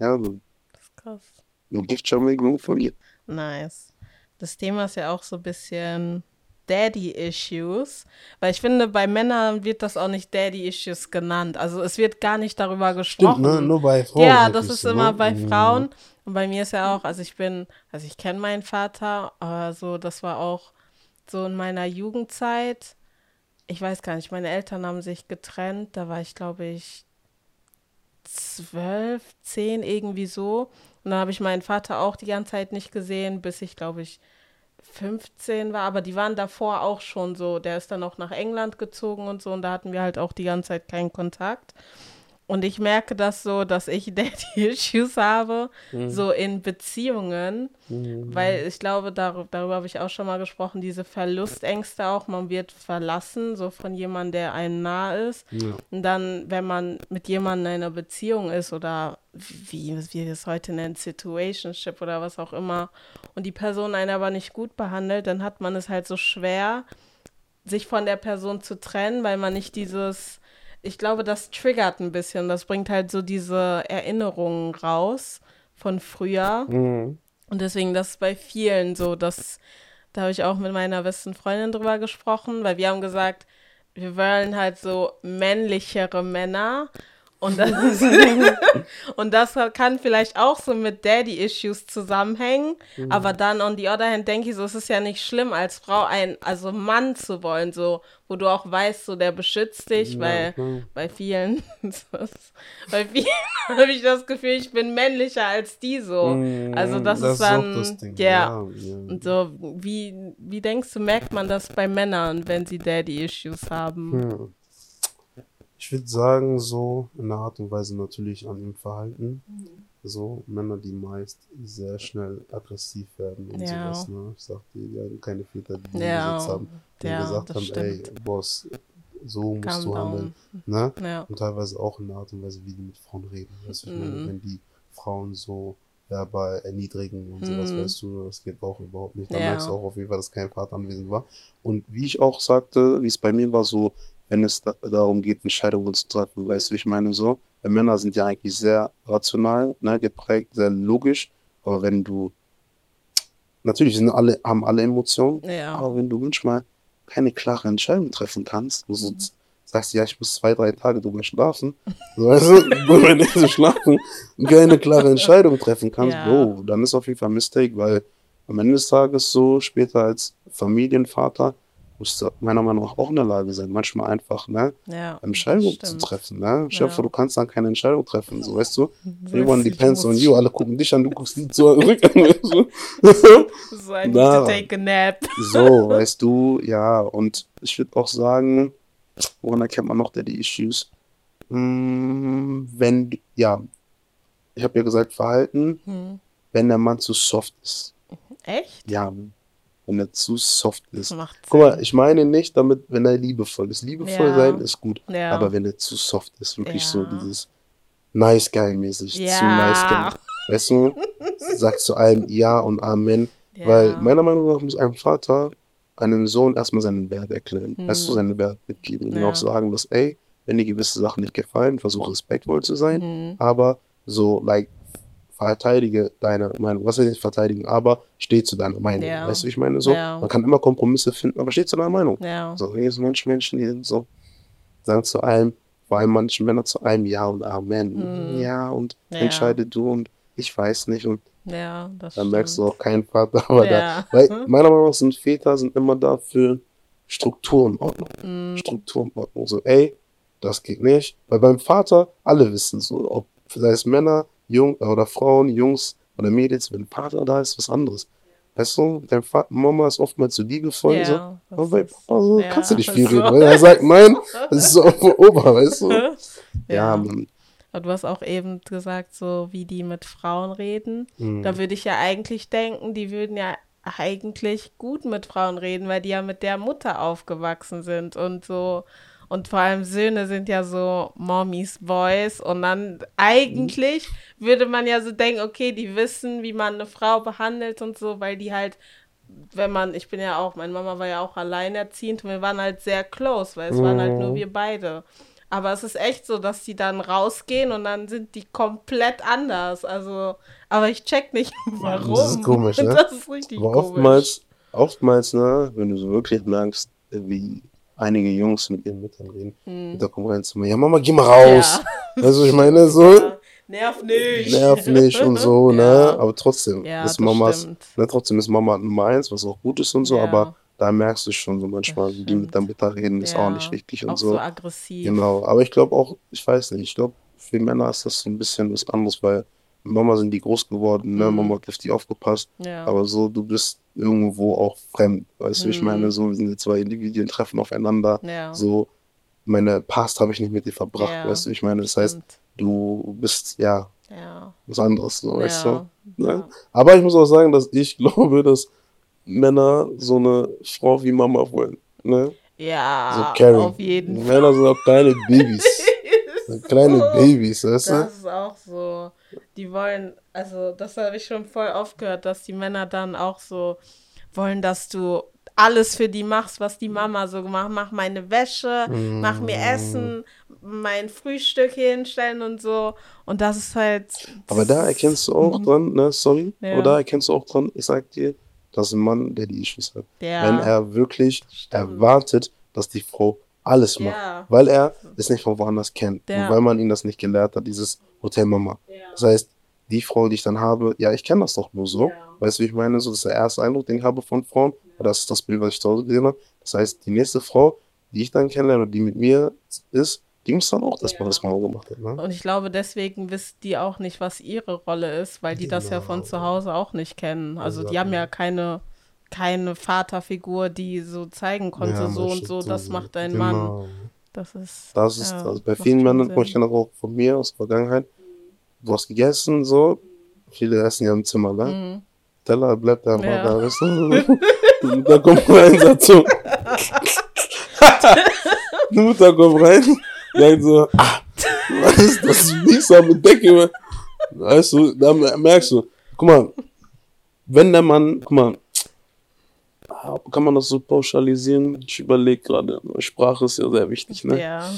Speaker 1: Ja, so,
Speaker 2: Das ist krass.
Speaker 1: no gift shall make room for you.
Speaker 2: Nice. Das Thema ist ja auch so ein bisschen Daddy-Issues, weil ich finde, bei Männern wird das auch nicht Daddy-Issues genannt. Also es wird gar nicht darüber gesprochen.
Speaker 3: Stimmt, ne? Nur bei Frauen.
Speaker 2: ja,
Speaker 3: halt
Speaker 2: das ist
Speaker 3: so,
Speaker 2: immer
Speaker 3: ne?
Speaker 2: bei
Speaker 3: Mhm.
Speaker 2: Frauen. Und bei mir ist ja auch, also ich bin, also ich kenne meinen Vater, aber so, das war auch so in meiner Jugendzeit. Ich weiß gar nicht, meine Eltern haben sich getrennt, da war ich, glaube ich, zwölf, zehn, irgendwie so. Und dann habe ich meinen Vater auch die ganze Zeit nicht gesehen, bis ich, glaube ich, 15 war. Aber die waren davor auch schon so. Der ist dann auch nach England gezogen und so. Und da hatten wir halt auch die ganze Zeit keinen Kontakt. Und ich merke das so, dass ich Daddy-Issues habe, mhm. so in Beziehungen, mhm. weil ich glaube, dar darüber habe ich auch schon mal gesprochen, diese Verlustängste auch, man wird verlassen, so von jemandem, der einem nah ist. Ja. Und dann, wenn man mit jemandem in einer Beziehung ist oder wie, wie wir es heute nennen, Situationship oder was auch immer, und die Person einen aber nicht gut behandelt, dann hat man es halt so schwer, sich von der Person zu trennen, weil man nicht dieses ich glaube, das triggert ein bisschen. Das bringt halt so diese Erinnerungen raus von früher. Mhm. Und deswegen, das ist bei vielen so, dass da habe ich auch mit meiner besten Freundin drüber gesprochen, weil wir haben gesagt, wir wollen halt so männlichere Männer. Und das, und das kann vielleicht auch so mit Daddy-Issues zusammenhängen. Mhm. Aber dann, on the other hand, denke ich so, es ist ja nicht schlimm, als Frau ein, also Mann zu wollen, so, wo du auch weißt, so, der beschützt dich, ja, weil klar. bei vielen, bei vielen habe ich das Gefühl, ich bin männlicher als die so. Mhm, also das, das ist dann, yeah. ja, ja. Und so, wie, wie denkst du, merkt man das bei Männern, wenn sie Daddy-Issues haben? Ja.
Speaker 1: Ich würde sagen, so in einer Art und Weise natürlich an dem Verhalten. Mhm. So Männer, die meist sehr schnell aggressiv werden und ja. sowas. Ne? Ich sagte, die haben keine Väter, die ja. Besitz haben, die ja, gesagt haben, stimmt. ey, Boss, so musst Calm du handeln. Ne? Ja. Und teilweise auch in einer Art und Weise, wie die mit Frauen reden. Weißt du, ich meine, mhm. wenn die Frauen so verbal erniedrigen und sowas, mm. weißt du, das geht auch überhaupt nicht. Da ja. merkst du auch auf jeden Fall, dass kein Vater anwesend war. Und wie ich auch sagte, wie es bei mir war, so, wenn es da, darum geht, Entscheidungen zu treffen. Weißt du, wie ich meine so? Weil Männer sind ja eigentlich sehr rational, ne, geprägt, sehr logisch. Aber wenn du, natürlich sind alle, haben alle Emotionen, ja. aber wenn du manchmal keine klare Entscheidung treffen kannst, so mhm. sagst ja, ich muss zwei, drei Tage drüber schlafen, weißt du, wenn du schlafen und keine klare Entscheidung treffen kannst, ja. Bro, dann ist auf jeden Fall ein Mistake, weil am Ende des Tages so, später als Familienvater, musst du meiner Meinung nach auch in der Lage sein, manchmal einfach ne, ja, Entscheidungen zu treffen. Ne? Stell dir vor, du kannst dann keine Entscheidung treffen, so weißt du. Everyone depends on you. Alle gucken dich an, du guckst an. so, I need to take a nap. so, weißt du, ja. Und ich würde auch sagen, woran erkennt man noch der die Issues? Hm, wenn, ja, ich habe ja gesagt, Verhalten, hm. wenn der Mann zu soft ist.
Speaker 2: Echt?
Speaker 1: Ja, wenn er zu soft ist. Guck mal, ich meine nicht damit, wenn er liebevoll ist. Liebevoll ja. sein ist gut, ja. aber wenn er zu soft ist, wirklich ja. so dieses nice guy mäßig, zu nice guy. Weißt du, sagt zu allem Ja und Amen, weil meiner Meinung nach muss ein Vater einem Sohn erstmal seinen Wert erklären, hm. weißt du, seinen Wert mitgeben und auch sagen, dass, ey, wenn dir gewisse Sachen nicht gefallen, versuch respektvoll zu sein, hm. aber so, like, verteidige deine Meinung. Was heißt nicht verteidigen, aber steh zu deiner Meinung. Ja. Weißt du, wie ich meine? So, ja. man kann immer Kompromisse finden, aber steh zu deiner Meinung. Ja. So, hier sind manche Menschen, die sind so, sagen zu allem, vor allem manche Männer zu allem Ja und Amen. Mhm. Ja, und entscheide du und ich weiß nicht. Und
Speaker 2: ja, das
Speaker 1: dann merkst du auch keinen Vater, aber da, weil meiner Meinung nach sind Väter sind immer da für Struktur und Ordnung. Mhm. Struktur und Ordnung. So, ey, das geht nicht. Weil beim Vater, alle wissen so, ob sei es Männer, Jung oder Frauen, Jungs oder Mädels, wenn Vater da ist, was anderes. Weißt du, dein Vater, Mama ist oftmals so liebevoll. Ja, so, aber bei also, ja, kannst du nicht viel so. reden, weil er sagt, nein, das ist so auf Ober, weißt du? Ja, ja man.
Speaker 2: Aber du hast auch eben gesagt, so wie die mit Frauen reden. Mhm. Da würde ich ja eigentlich denken, die würden ja eigentlich gut mit Frauen reden, weil die ja mit der Mutter aufgewachsen sind und so und vor allem Söhne sind ja so Mommys Boys. Und dann eigentlich mhm. würde man ja so denken, okay, die wissen, wie man eine Frau behandelt und so, weil die halt, wenn man, ich bin ja auch, meine Mama war ja auch alleinerziehend und wir waren halt sehr close, weil es mhm. waren halt nur mhm. wir beide. Aber es ist echt so, dass die dann rausgehen und dann sind die komplett anders. Also, aber ich check nicht, warum.
Speaker 1: Das ist komisch, ne? Das ist richtig aber oftmals, komisch. Oftmals, ne, wenn du so wirklich merkst, wie einige Jungs mit ihren Müttern reden. Hm. Da kommen rein zu mir, ja Mama, geh mal raus. Ja. Du, ich meine, so. Ja.
Speaker 2: Nerv nicht.
Speaker 1: nerv nicht und so, ne? Aber trotzdem
Speaker 2: Ja,
Speaker 1: ist Mamas, ne, trotzdem ist Mama Nummer eins, was auch gut ist und so, aber da merkst du schon so manchmal, wie die mit der Mutter reden, ist auch nicht richtig und
Speaker 2: Auch
Speaker 1: so.
Speaker 2: so aggressiv.
Speaker 1: Genau, aber ich glaube auch, ich weiß nicht, ich glaube, für Männer ist das so ein bisschen was anderes, weil Mama sind die groß geworden, ne?
Speaker 2: Mhm.
Speaker 1: Mama hat auf die aufgepasst,
Speaker 2: Ja.
Speaker 1: aber so, du bist irgendwo auch fremd, weißt du, ich
Speaker 2: Mhm.
Speaker 1: meine, so, sind zwei Individuen, treffen aufeinander,
Speaker 2: ja.
Speaker 1: so, meine Past habe ich nicht mit dir verbracht,
Speaker 2: Ja,
Speaker 1: weißt du, ich meine, das heißt,
Speaker 2: Stimmt.
Speaker 1: du bist, ja, was anderes, so, weißt du? Ne? Aber ich muss auch sagen, dass ich glaube, dass Männer so eine Frau wie Mama wollen, ne?
Speaker 2: Ja,
Speaker 1: So
Speaker 2: auf jeden Fall.
Speaker 1: Männer sind auch kleine Babys. So kleine Babys, weißt du?
Speaker 2: Das ist auch so. Die wollen, also das habe ich schon voll oft gehört, dass die Männer dann auch so wollen, dass du alles für die machst, was die Mama so gemacht Mach meine Wäsche, mach mir
Speaker 1: Mm.
Speaker 2: Essen, mein Frühstück hinstellen und so. Und das ist halt.
Speaker 1: Aber da erkennst du auch dran, ne, sorry,
Speaker 2: Ja.
Speaker 1: aber da erkennst du auch dran, ich sag dir, das ist ein Mann, der die Issues hat.
Speaker 2: Ja.
Speaker 1: Wenn er wirklich
Speaker 2: Stimmt.
Speaker 1: erwartet, dass die Frau alles macht,
Speaker 2: Ja.
Speaker 1: weil er es nicht von woanders kennt
Speaker 2: Ja.
Speaker 1: und weil man ihn das nicht gelehrt hat, dieses Hotel Mama. Das heißt, die Frau, die ich dann habe, ja, ich kenne das doch nur so.
Speaker 2: Ja.
Speaker 1: Weißt du, wie ich meine? So, das ist der erste Eindruck, den ich habe von Frauen. Das ist das Bild, was ich zu Hause gesehen habe. Das heißt, die nächste Frau, die ich dann kennenlerne, oder die mit mir ist, die muss dann auch das mal, was Mama gemacht hat. Ne?
Speaker 2: Und ich glaube, deswegen wissen die auch nicht, was ihre Rolle ist, weil die das ja von zu Hause auch nicht kennen. Also die haben ja keine, keine Vaterfigur, die so zeigen konnte,
Speaker 1: Ja,
Speaker 2: so und so, das
Speaker 1: so.
Speaker 2: macht dein Mann.
Speaker 1: Genau.
Speaker 2: Das ist.
Speaker 1: Das ist,
Speaker 2: ja,
Speaker 1: also bei vielen Männern, ich kenne auch von mir aus der Vergangenheit. Du hast gegessen, so. Viele essen ja im Zimmer, ne?
Speaker 2: Mhm.
Speaker 1: Teller bleibt einfach
Speaker 2: Ja.
Speaker 1: da, weißt du? Die Mutter kommt rein, sagt so. Die Mutter kommt rein, sagt so, ah, was ist das? Da mit Decke. Weißt du, da merkst du, guck mal, wenn der Mann, guck mal, kann man das so pauschalisieren? Ich überlege gerade, Sprache ist ja sehr wichtig, ne?
Speaker 2: Ja.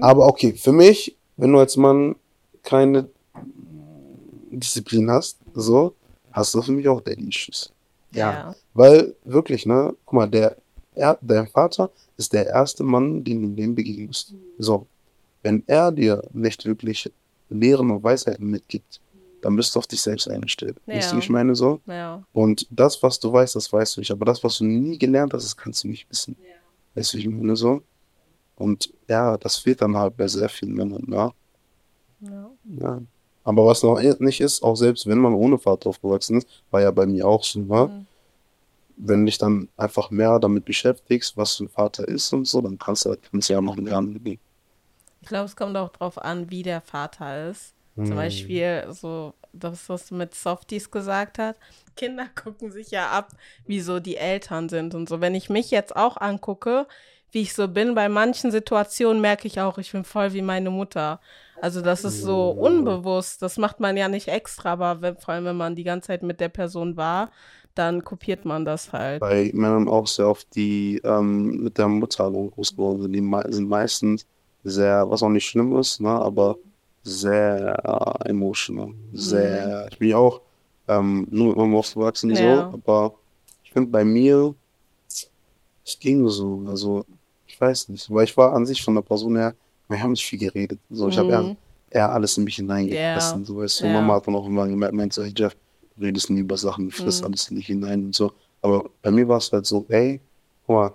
Speaker 1: Aber okay, für mich, wenn du als Mann keine Disziplin hast, so, hast du für mich auch Daddy-Issues.
Speaker 2: Ja.
Speaker 1: Weil, wirklich, ne, guck mal, der, er, dein Vater ist der erste Mann, den du im Leben begegnest. So, wenn er dir nicht wirklich Lehren und Weisheiten mitgibt, dann bist du auf dich selbst eingestellt.
Speaker 2: Ja.
Speaker 1: Weißt du, wie ich meine so?
Speaker 2: Ja.
Speaker 1: Und das, was du weißt, das weißt du nicht. Aber das, was du nie gelernt hast, das kannst du nicht wissen. Weißt du, wie ich meine so? Und ja, das fehlt dann halt bei sehr vielen Männern, ja.
Speaker 2: ja.
Speaker 1: ja. Aber was noch nicht ist, auch selbst wenn man ohne Vater aufgewachsen ist, war ja bei mir auch so, ne?
Speaker 2: Mhm.
Speaker 1: Wenn dich dann einfach mehr damit beschäftigst, was ein Vater ist und so, dann kannst du kannst du ja noch gehen.
Speaker 2: Ich glaube, es kommt auch drauf an, wie der Vater ist.
Speaker 1: Hm.
Speaker 2: Zum Beispiel so das, was du mit Softies gesagt hast. Kinder gucken sich ja ab, wie so die Eltern sind und so. Wenn ich mich jetzt auch angucke, wie ich so bin, bei manchen Situationen merke ich auch, ich bin voll wie meine Mutter. Also das ist so unbewusst. Das macht man ja nicht extra, aber wenn, vor allem, wenn man die ganze Zeit mit der Person war, dann kopiert man das halt.
Speaker 1: Bei Männern auch sehr oft, die ähm, mit der Mutterhaltung groß geworden sind, die mei- sind meistens sehr, was auch nicht schlimm ist, ne, aber sehr äh, emotional. Sehr, ich bin ja auch ähm, nur mit aufgewachsen, so,
Speaker 2: Ja.
Speaker 1: aber ich finde bei mir, es ging so, also ich weiß nicht, weil ich war an sich von der Person her, wir haben nicht viel geredet, so, ich habe
Speaker 2: Mhm.
Speaker 1: eher, eher alles in mich hineingefressen, so, weißt du,
Speaker 2: Ja.
Speaker 1: Mama hat dann auch immer gemerkt, meint so, hey Jeff, du redest nie über Sachen, du frisst
Speaker 2: Mhm.
Speaker 1: alles in dich hinein und so, aber bei mir war es halt so, ey, guck mal,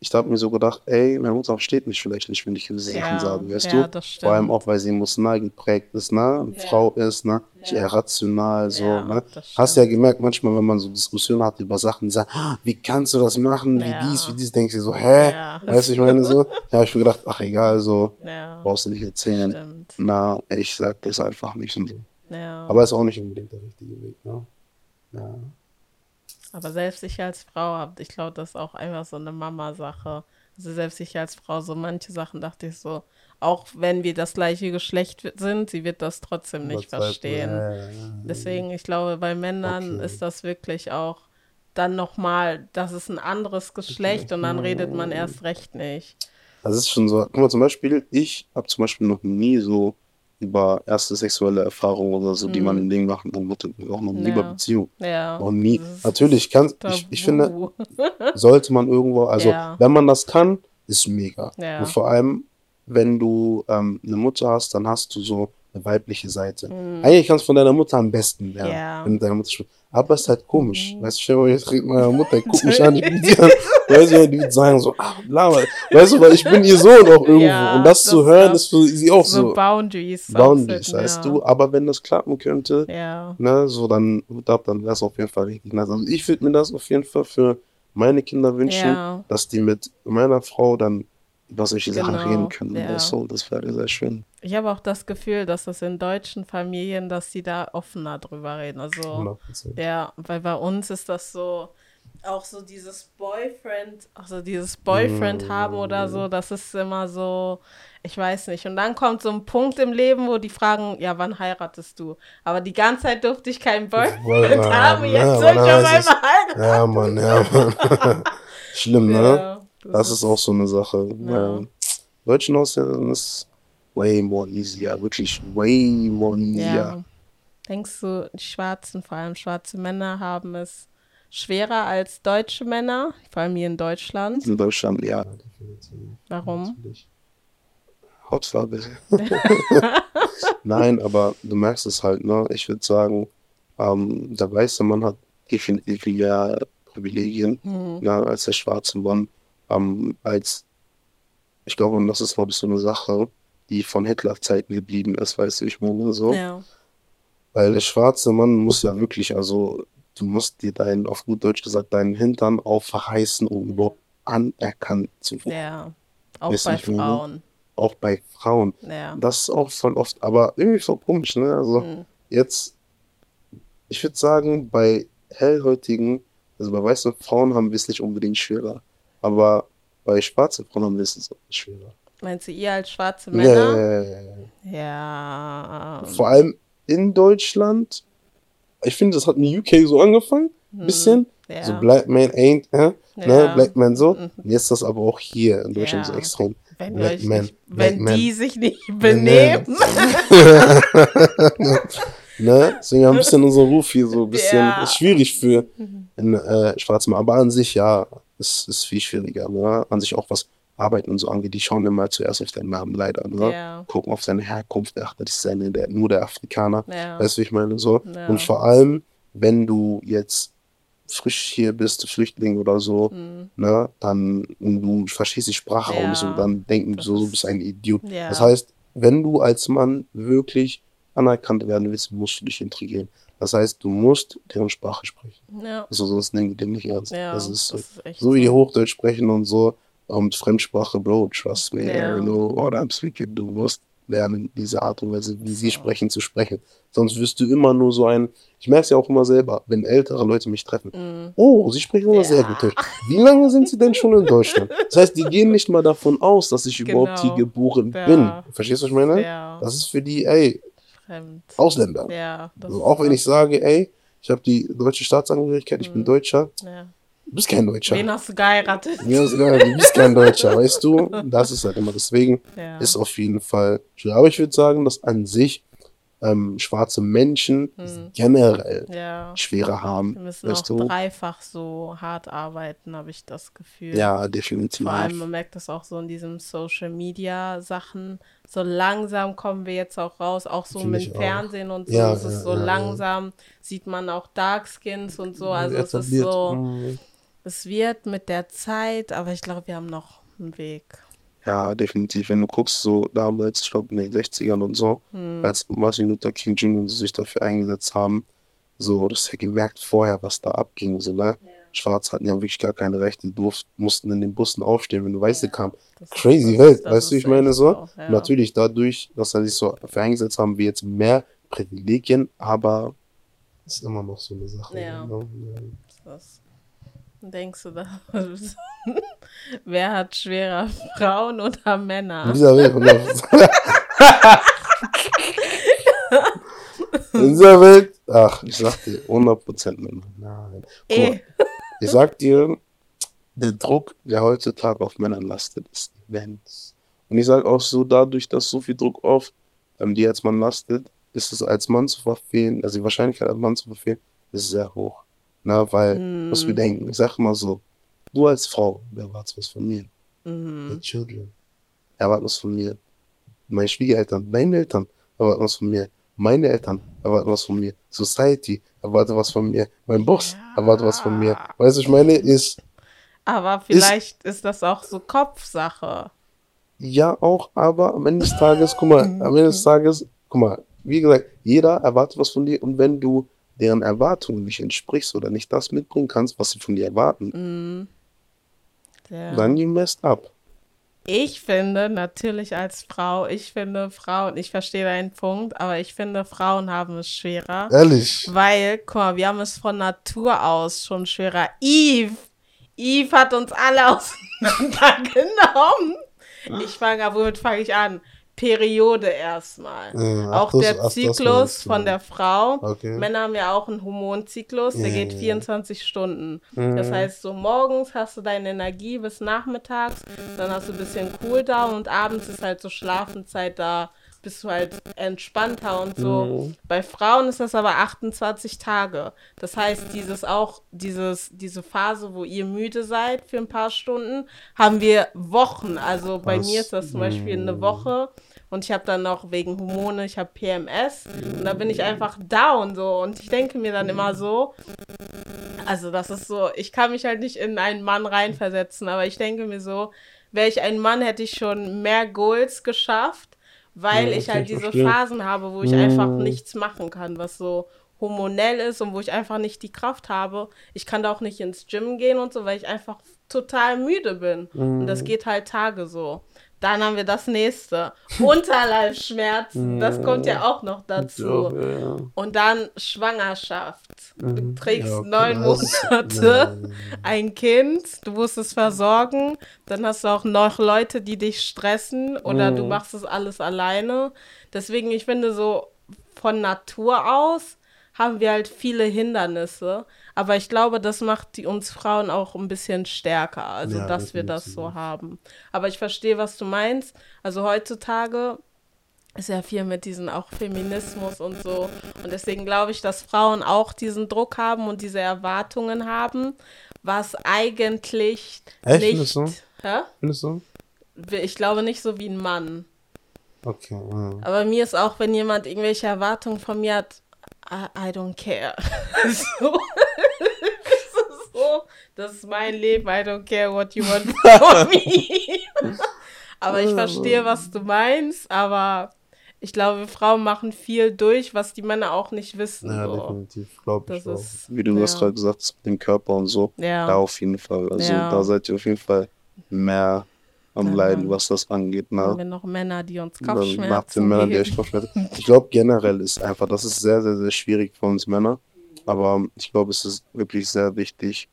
Speaker 1: ich habe mir so gedacht, ey, meine Mutter versteht mich vielleicht nicht, wenn ich Sachen
Speaker 2: Ja,
Speaker 1: sage, weißt
Speaker 2: ja,
Speaker 1: du? Vor allem auch, weil sie emotional geprägt ist, ne? Eine Frau ist, ne? Eher rational, so,
Speaker 2: Ja,
Speaker 1: ne? Hast ja gemerkt, manchmal, wenn man so Diskussionen hat über Sachen, die sagen, "Ah, wie kannst du das machen, wie
Speaker 2: Ja.
Speaker 1: dies, wie dies, denkst du so, hä?
Speaker 2: Ja.
Speaker 1: Weißt du, ich meine so? Da habe ich mir gedacht, ach egal, so,
Speaker 2: Ja,
Speaker 1: brauchst du nicht erzählen.
Speaker 2: stimmt.
Speaker 1: Na, ich sag das einfach nicht und so.
Speaker 2: Ja.
Speaker 1: Aber ist auch nicht unbedingt der richtige Weg, ne? Ja.
Speaker 2: Aber selbst ich als Frau habe, ich glaube, das ist auch einfach so eine Mama-Sache. Also selbst ich als Frau, so manche Sachen dachte ich so, auch wenn wir das gleiche Geschlecht sind, sie wird das trotzdem nicht
Speaker 1: Überzeugt,
Speaker 2: verstehen.
Speaker 1: ja, ja.
Speaker 2: Deswegen, ich glaube, bei Männern
Speaker 1: Okay.
Speaker 2: ist das wirklich auch dann nochmal, das ist ein anderes Geschlecht und dann redet man erst recht nicht.
Speaker 1: Das ist schon so. Guck mal, zum Beispiel, ich habe zum Beispiel noch nie so über erste sexuelle Erfahrungen oder so, die man im Leben machen kann, auch noch nie
Speaker 2: Ja.
Speaker 1: über Beziehung.
Speaker 2: Ja.
Speaker 1: Noch nie. Natürlich kann ich, ich finde, sollte man irgendwo, also
Speaker 2: Ja.
Speaker 1: wenn man das kann, ist mega.
Speaker 2: Ja.
Speaker 1: Und vor allem, wenn du ähm, eine Mutter hast, dann hast du so eine weibliche Seite. Eigentlich kannst du von deiner Mutter am besten lernen,
Speaker 2: Mhm.
Speaker 1: Wenn du deine Mutter sprichst. Aber es ist halt komisch.
Speaker 2: Mhm.
Speaker 1: Weißt du, stell dir mal, jetzt redet meine Mutter, guck mich an, ich bin dir an. Weißt du, die wird sagen so, ah, lama. Weißt du, weil ich bin ihr Sohn auch irgendwo.
Speaker 2: Ja,
Speaker 1: und das,
Speaker 2: das
Speaker 1: zu hören, ist für sie auch
Speaker 2: So,
Speaker 1: so.
Speaker 2: Boundaries.
Speaker 1: Boundaries, weißt
Speaker 2: ja.
Speaker 1: du. Aber wenn das klappen könnte,
Speaker 2: Ja.
Speaker 1: ne, so dann, dann wäre es auf jeden Fall richtig nice. Also ich würde mir das auf jeden Fall für meine Kinder wünschen, dass die mit meiner Frau dann über solche Sachen
Speaker 2: Genau,
Speaker 1: reden können.
Speaker 2: ja.
Speaker 1: Das, so, das wäre sehr schön.
Speaker 2: Ich habe auch das Gefühl, dass das in deutschen Familien, dass die da offener drüber reden. Also
Speaker 3: 100%.
Speaker 2: ja, weil bei uns ist das so auch so dieses Boyfriend, also dieses Boyfriend haben oder so, das ist immer so, ich weiß nicht. Und dann kommt so ein Punkt im Leben, wo die fragen, ja, wann heiratest du? Aber die ganze Zeit durfte ich keinen Boyfriend
Speaker 1: Wollte
Speaker 2: haben, jetzt
Speaker 1: ja,
Speaker 2: soll ich auf einmal heiraten.
Speaker 1: Ja, Mann, ja, Mann. Schlimm, ne?
Speaker 2: Ja,
Speaker 1: Das ist auch so eine Sache.
Speaker 2: Ja.
Speaker 1: Ja. Deutschen Aussehen ist way more easier. Wirklich way more easier.
Speaker 2: Ja. Denkst du, die Schwarzen, vor allem schwarze Männer, haben es schwerer als deutsche Männer, vor allem hier in Deutschland?
Speaker 1: In Deutschland, ja.
Speaker 2: Warum?
Speaker 1: Hautfarbe. Nein, aber du merkst es halt, ne? Ich würde sagen, ähm, der weiße Mann hat definitiv mehr Privilegien,
Speaker 2: Hm.
Speaker 1: ja, als der schwarze Mann. Ähm, als, ich glaube, und das ist, glaube ich, so eine Sache, die von Hitler-Zeiten geblieben ist, weißt du, ich meine so.
Speaker 2: Ja.
Speaker 1: Weil der schwarze Mann muss ja wirklich, also du musst dir deinen, auf gut Deutsch gesagt, deinen Hintern aufverheißen, um überhaupt anerkannt zu werden.
Speaker 2: ja. Auch
Speaker 1: Weißt
Speaker 2: bei
Speaker 1: ich meine?
Speaker 2: Frauen.
Speaker 1: Auch bei Frauen.
Speaker 2: Ja.
Speaker 1: Das ist auch voll oft, aber irgendwie voll komisch, ne? Also
Speaker 2: Hm.
Speaker 1: jetzt, ich würde sagen, bei hellhäutigen, also bei weißen Frauen haben wir es nicht unbedingt schwerer. Aber bei schwarzen Frauen haben wir es schwerer.
Speaker 2: Meinst du ihr als schwarze Männer?
Speaker 1: ja, ja. Vor allem in Deutschland. Ich finde, das hat in UK so angefangen, ein bisschen.
Speaker 2: Hm. Ja.
Speaker 1: So Black Man ain't, äh,
Speaker 2: Ja.
Speaker 1: ne? Black Man so.
Speaker 2: Mhm.
Speaker 1: Und jetzt das aber auch hier in Deutschland
Speaker 2: Ja.
Speaker 1: so extrem.
Speaker 2: wenn
Speaker 1: Black Man,
Speaker 2: nicht,
Speaker 1: Black
Speaker 2: wenn
Speaker 1: Man.
Speaker 2: die sich nicht
Speaker 1: Nee,
Speaker 2: benehmen.
Speaker 1: ne? Deswegen haben wir ein bisschen unseren Ruf hier so ein bisschen
Speaker 2: Ja.
Speaker 1: ist schwierig für einen äh, schwarzen Mann. Aber an sich, ja, es ist viel schwieriger. Ne? An sich auch was Arbeiten und so angeht. Die schauen immer zuerst auf deinen Namen leider. Ne?
Speaker 2: Ja.
Speaker 1: Gucken auf seine Herkunft. Ach, das ist eine, der, nur der Afrikaner.
Speaker 2: Ja.
Speaker 1: Weißt du, wie ich meine? So.
Speaker 2: Ja.
Speaker 1: Und vor allem, wenn du jetzt frisch hier bist, Flüchtling oder so,
Speaker 2: Hm.
Speaker 1: ne, dann und du verstehst die Sprache auch nicht so, dann denken die so, du
Speaker 2: ist-
Speaker 1: bist ein Idiot. Das heißt, wenn du als Mann wirklich anerkannt werden willst, musst du dich integrieren. Das heißt, du musst deren Sprache sprechen. Also sonst nehmen die den nicht ernst. Das ist so.
Speaker 2: das ist echt
Speaker 1: so wie die
Speaker 2: so.
Speaker 1: Hochdeutsch sprechen und so und Fremdsprache, Bro, trust me,
Speaker 2: Ja.
Speaker 1: I know what I'm speaking. Du musst lernen, diese Art und Weise, wie sie sprechen, zu sprechen. Sonst wirst du immer nur so ein, ich merke es ja auch immer selber, wenn ältere Leute mich treffen.
Speaker 2: Mhm.
Speaker 1: Oh, sie sprechen immer sehr gut Deutsch. Wie lange sind sie denn schon in Deutschland? Das heißt, die gehen nicht mal davon aus, dass ich überhaupt
Speaker 2: Genau.
Speaker 1: hier geboren
Speaker 2: Ja.
Speaker 1: bin. Verstehst du, was ich meine?
Speaker 2: Ja.
Speaker 1: Das ist für die, ey,
Speaker 2: Fremd.
Speaker 1: Ausländer.
Speaker 2: Ja.
Speaker 1: Also auch wenn ich sage, ey, ich habe die deutsche Staatsangehörigkeit, ich bin
Speaker 2: Mhm.
Speaker 1: Deutscher,
Speaker 2: Ja.
Speaker 1: Du bist kein Deutscher.
Speaker 2: Wen hast du geheiratet?
Speaker 1: Du bist kein Deutscher, weißt du? Das ist halt immer deswegen,
Speaker 2: Ja.
Speaker 1: ist auf jeden Fall schwer. Aber ich würde sagen, dass an sich ähm, schwarze Menschen
Speaker 2: Mhm.
Speaker 1: generell
Speaker 2: ja.
Speaker 1: schwerer haben,
Speaker 2: Wir müssen auch
Speaker 1: weißt du?
Speaker 2: dreifach so hart arbeiten, habe ich das Gefühl.
Speaker 1: Ja, definitiv.
Speaker 2: Vor allem, man merkt das auch so in diesen Social Media Sachen. So langsam kommen wir jetzt auch raus, auch so
Speaker 1: Finde
Speaker 2: mit
Speaker 1: ich auch.
Speaker 2: Fernsehen und so.
Speaker 1: Ja, ja,
Speaker 2: so langsam, sieht man auch Darkskins und so. Also es ist so,
Speaker 1: Mhm.
Speaker 2: Es wird mit der Zeit, aber ich glaube, wir haben noch einen Weg.
Speaker 1: Ja, definitiv. Wenn du guckst, so damals, ich glaube in den 60ern und so,
Speaker 2: Hm.
Speaker 1: als Martin Luther King Jr. sich dafür eingesetzt haben, so, das ja gemerkt vorher, was da abging, so, ne? Schwarz hatten ja wirklich gar keine Rechte, durften, mussten in den Bussen aufstehen, wenn du Weiße kam.
Speaker 2: Das ist-
Speaker 1: Crazy
Speaker 2: das
Speaker 1: Welt,
Speaker 2: ist- das
Speaker 1: weißt du,
Speaker 2: ist
Speaker 1: ich meine so?
Speaker 2: ja.
Speaker 1: Natürlich dadurch, dass er sich so dafür eingesetzt haben, wir jetzt mehr Privilegien, aber
Speaker 3: ist immer noch so eine Sache.
Speaker 2: Ja.
Speaker 3: Ne?
Speaker 2: Was denkst du da? Wer hat schwerer, Frauen oder Männer?
Speaker 1: in dieser Welt, ach, ich sag dir, 100% Männer.
Speaker 3: Nein.
Speaker 1: Guck mal,
Speaker 2: Eh.
Speaker 1: Ich sag dir, der Druck, der heutzutage auf Männern lastet, ist immens. Und ich sag auch so, dadurch, dass so viel Druck auf ähm, dir als Mann lastet, ist es als Mann zu verfehlen, also die Wahrscheinlichkeit als Mann zu verfehlen, ist sehr hoch. Na, weil,
Speaker 2: Hm.
Speaker 1: was wir denken, ich sag immer so, du als Frau, wer erwartet was von mir?
Speaker 2: Mhm.
Speaker 3: The children.
Speaker 1: Erwartet was von mir? Meine Schwiegereltern, deine Eltern, erwartet was von mir. Meine Eltern erwarten was von mir. Society erwartet was von mir. Mein Boss erwartet was von mir. Weißt du, ich meine, ist
Speaker 2: Aber vielleicht ist, das auch so Kopfsache.
Speaker 1: ja auch, aber am Ende des Tages, guck mal, am Ende des Tages, guck mal, wie gesagt, jeder erwartet was von dir und wenn du deren Erwartungen nicht entsprichst oder nicht das mitbringen kannst, was sie von dir erwarten,
Speaker 2: Ja.
Speaker 1: dann you messed up.
Speaker 2: Ich finde natürlich als Frau, ich finde Frauen, ich verstehe deinen Punkt, aber ich finde Frauen haben es schwerer.
Speaker 3: Ehrlich.
Speaker 2: Weil, guck mal, wir haben es von Natur aus schon schwerer. Eve, Eve hat uns alle auseinandergenommen. Ich fange, womit fange ich an? Periode erstmal.
Speaker 3: Ja,
Speaker 2: auch
Speaker 3: das-
Speaker 2: der Zyklus von der Frau.
Speaker 3: Okay.
Speaker 2: Männer haben ja auch einen Hormonzyklus, der
Speaker 3: Ja,
Speaker 2: geht
Speaker 3: ja, ja.
Speaker 2: 24 Stunden.
Speaker 3: Mhm.
Speaker 2: Das heißt, so morgens hast du deine Energie bis nachmittags, dann hast du ein bisschen Cooldown und abends ist halt so Schlafenszeit da, bist du halt entspannter und so.
Speaker 3: Mhm.
Speaker 2: Bei Frauen ist das aber 28 Tage. Das heißt, dieses auch, dieses, diese Phase, wo ihr müde seid für ein paar Stunden, haben wir Wochen. Also bei
Speaker 3: Was?
Speaker 2: mir ist das zum Beispiel eine Woche. Und ich habe dann noch wegen Hormone, ich habe PMS und da bin ich einfach down so und ich denke mir dann immer so, also das ist so, ich kann mich halt nicht in einen Mann reinversetzen, aber ich denke mir so, wäre ich ein Mann, hätte ich schon mehr Goals geschafft, weil
Speaker 1: Ja,
Speaker 2: ich halt diese
Speaker 1: verstehen.
Speaker 2: Phasen habe, wo ich einfach nichts machen kann, was so hormonell ist und wo ich einfach nicht die Kraft habe. Ich kann da auch nicht ins Gym gehen und so, weil ich einfach total müde bin. Und das geht halt Tage so. Dann haben wir das nächste. Unterleibsschmerzen, das kommt ja auch noch dazu.
Speaker 1: Ja, ja.
Speaker 2: Und dann Schwangerschaft. Du trägst
Speaker 3: Ja,
Speaker 2: neun Monate
Speaker 3: ja.
Speaker 2: ein Kind, du musst es versorgen, dann hast du auch noch Leute, die dich stressen oder du machst es alles alleine. Deswegen, ich finde so von Natur aus haben wir halt viele Hindernisse, aber ich glaube, das macht die uns Frauen auch ein bisschen stärker, also
Speaker 3: Ja,
Speaker 2: dass wir das so haben. Aber ich verstehe, was du meinst. Also heutzutage ist ja viel mit diesem auch Feminismus und so. Und deswegen glaube ich, dass Frauen auch diesen Druck haben und diese Erwartungen haben, was eigentlich
Speaker 3: Echt?
Speaker 2: nicht.
Speaker 3: Findest du?
Speaker 2: Hä?
Speaker 3: Findest du?
Speaker 2: Ich glaube nicht so wie ein Mann.
Speaker 3: Okay. Ja.
Speaker 2: Aber mir ist auch, wenn jemand irgendwelche Erwartungen von mir hat, I, I don't care. so. Das ist mein Leben. I don't care what you want from me. aber ich verstehe, was du meinst. Aber ich glaube, Frauen machen viel durch, was die Männer auch nicht wissen.
Speaker 3: Ja,
Speaker 2: so.
Speaker 3: definitiv, glaube ich
Speaker 2: ist.
Speaker 1: Wie du
Speaker 2: ja.
Speaker 1: das gerade gesagt hast, mit dem Körper und so.
Speaker 2: Ja.
Speaker 1: Da auf jeden Fall. Also
Speaker 2: Ja.
Speaker 1: da seid ihr auf jeden Fall mehr am
Speaker 2: Ja.
Speaker 1: Leiden, was das angeht.
Speaker 2: Haben
Speaker 1: Ne?
Speaker 2: wir noch Männer, die uns
Speaker 1: Nach
Speaker 2: Kopfschmerzen
Speaker 1: den Männern, die euch Kopfschmerzen. Ich glaube generell ist einfach, das ist sehr, sehr, sehr schwierig für uns Männer. Aber ich glaube, es ist wirklich sehr wichtig,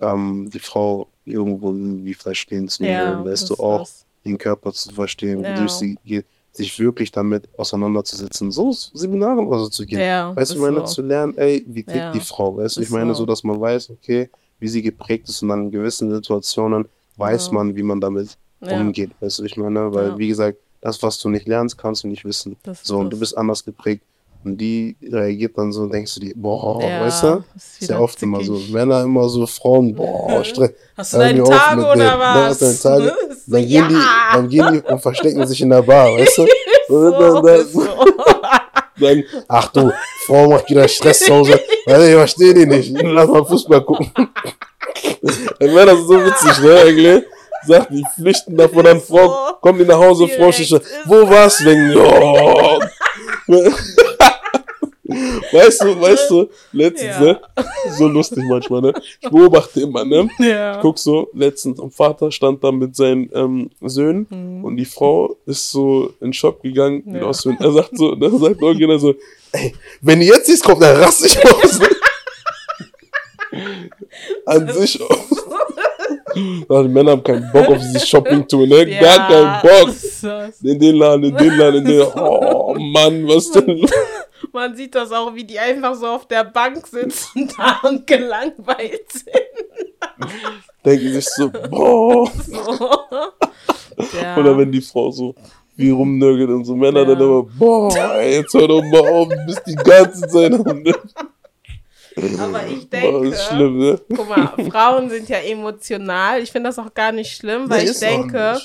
Speaker 1: ähm, die Frau irgendwo irgendwie verstehen zu
Speaker 2: Ja,
Speaker 1: lernen, weißt du, auch
Speaker 2: das.
Speaker 1: den Körper zu verstehen,
Speaker 2: Ja.
Speaker 1: durch sie geht, sich wirklich damit auseinanderzusetzen, so Seminare oder so zu gehen.
Speaker 2: Ja,
Speaker 1: weißt du, ich meine,
Speaker 2: so.
Speaker 1: zu lernen, ey, wie tickt
Speaker 2: Ja.
Speaker 1: die Frau, weißt du, ich meine,
Speaker 2: so.
Speaker 1: so, dass man weiß, okay, wie sie geprägt ist und dann in gewissen Situationen weiß
Speaker 2: Ja.
Speaker 1: man, wie man damit
Speaker 2: Ja.
Speaker 1: umgeht, weißt du, ich meine, weil,
Speaker 2: Ja.
Speaker 1: wie gesagt, das, was du nicht lernst, kannst du nicht wissen. So, und du bist anders geprägt. Und die reagiert dann so, denkst du dir, boah,
Speaker 2: Ja,
Speaker 1: weißt du?
Speaker 2: ist
Speaker 1: Ist ja oft immer so.
Speaker 2: zickig.
Speaker 1: Männer immer so, Frauen, boah, Stress.
Speaker 2: Hast du
Speaker 1: Hör
Speaker 2: deine
Speaker 1: mir auf
Speaker 2: Tage
Speaker 1: mit
Speaker 2: oder.
Speaker 1: Ja,
Speaker 2: was?
Speaker 1: hast deine Tage.
Speaker 2: So,
Speaker 1: Dann gehen, die,
Speaker 2: ja.
Speaker 1: dann gehen die und verstecken sich in der Bar, weißt du?
Speaker 2: So,
Speaker 1: dann, dann,
Speaker 2: so.
Speaker 1: dann, ach du, Frau macht wieder Stress zu Hause. Weil ich verstehe die nicht. Lass mal Fußball gucken. Dann wäre das so witzig, ne, eigentlich? Sagt, die flüchten davon dann Frau,
Speaker 2: So.
Speaker 1: kommen die nach Hause, Frau
Speaker 2: ist
Speaker 1: wo warst du denn? Ja. Weißt du, weißt du, letztens,
Speaker 2: Ja.
Speaker 1: ne? So lustig manchmal, ne? Ich beobachte immer, ne?
Speaker 2: Ja.
Speaker 1: Guck so, letztens am Vater stand da mit seinen ähm, Söhnen und die Frau ist so in den Shop gegangen.
Speaker 2: Mhm. Ja.
Speaker 1: Ja. Aus, er sagt so, dann sagt irgendjemand so, ey, wenn die jetzt siehst, kommt, dann raste ich aus. An sich aus. Ja, die Männer haben keinen Bock auf dieses Shopping-Tour, ne? Gar keinen Bock. In den Laden, in den Laden, in den Oh Mann, was denn los?
Speaker 2: Man sieht das auch, wie die einfach so auf der Bank sitzen da und gelangweilt sind.
Speaker 1: Denken sich so, boah.
Speaker 2: So. Ja.
Speaker 1: Oder wenn die Frau so wie rumnörgelt und so Männer
Speaker 2: Ja.
Speaker 1: dann immer, boah, jetzt hör doch mal auf, du bist die ganze Zeit am
Speaker 2: Aber ich denke,
Speaker 1: ist schlimm, ne?
Speaker 2: guck mal, Frauen sind ja emotional. Ich finde das auch gar nicht schlimm, weil
Speaker 3: Nee,
Speaker 2: ich denke.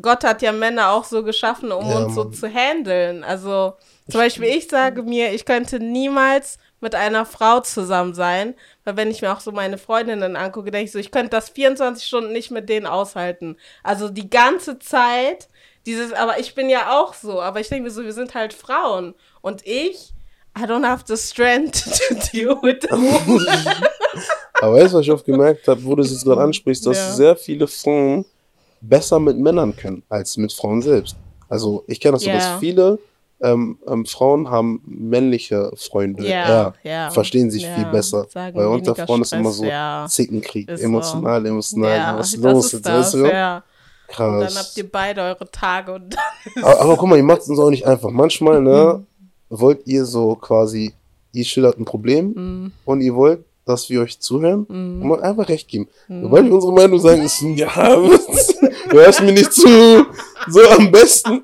Speaker 2: Gott hat ja Männer auch so geschaffen, um
Speaker 3: Ja,
Speaker 2: uns so
Speaker 3: Mann.
Speaker 2: zu handeln. Also Zum Beispiel, ich sage mir, ich könnte niemals mit einer Frau zusammen sein, weil wenn ich mir auch so meine Freundinnen angucke, denke ich so, ich könnte das 24 Stunden nicht mit denen aushalten. Also die ganze Zeit, dieses, aber ich bin ja auch so, aber ich denke mir so, wir sind halt Frauen und ich, I don't have the strength to deal with the woman.
Speaker 1: Aber weißt du, was ich oft gemerkt habe, wo du es jetzt gerade ansprichst, dass
Speaker 2: Ja.
Speaker 1: sehr viele Frauen besser mit Männern können als mit Frauen selbst. Also ich kenne das so,
Speaker 2: Ja.
Speaker 1: dass viele ähm, ähm, Frauen haben männliche Freunde.
Speaker 2: Ja, ja.
Speaker 1: Verstehen sich viel besser. Weil unter Frauen ist immer
Speaker 2: Stress,
Speaker 1: so. Zickenkrieg,
Speaker 2: Ist
Speaker 1: emotional, emotional.
Speaker 2: ja,
Speaker 1: was los
Speaker 2: ist das, ja. Und dann
Speaker 1: Krass.
Speaker 2: habt ihr beide eure Tage und dann
Speaker 1: Aber, aber guck mal, ihr macht es uns auch nicht einfach. Manchmal, ne, wollt ihr so quasi, ihr schildert ein Problem
Speaker 2: Mm,
Speaker 1: und ihr wollt, dass wir euch zuhören
Speaker 2: mm,
Speaker 1: und mal einfach recht geben.
Speaker 2: mm.
Speaker 1: Sobald wir unsere Meinung sagen, ist Ja, du hörst mir nicht zu. So am besten.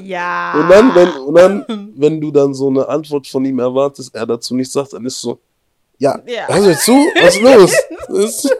Speaker 2: Ja.
Speaker 1: Und dann, wenn, und dann, wenn du dann so eine Antwort von ihm erwartest, er dazu nicht sagt, dann ist so, ja,
Speaker 2: Ja.
Speaker 1: hörst du mir zu? Was ist los? Ist,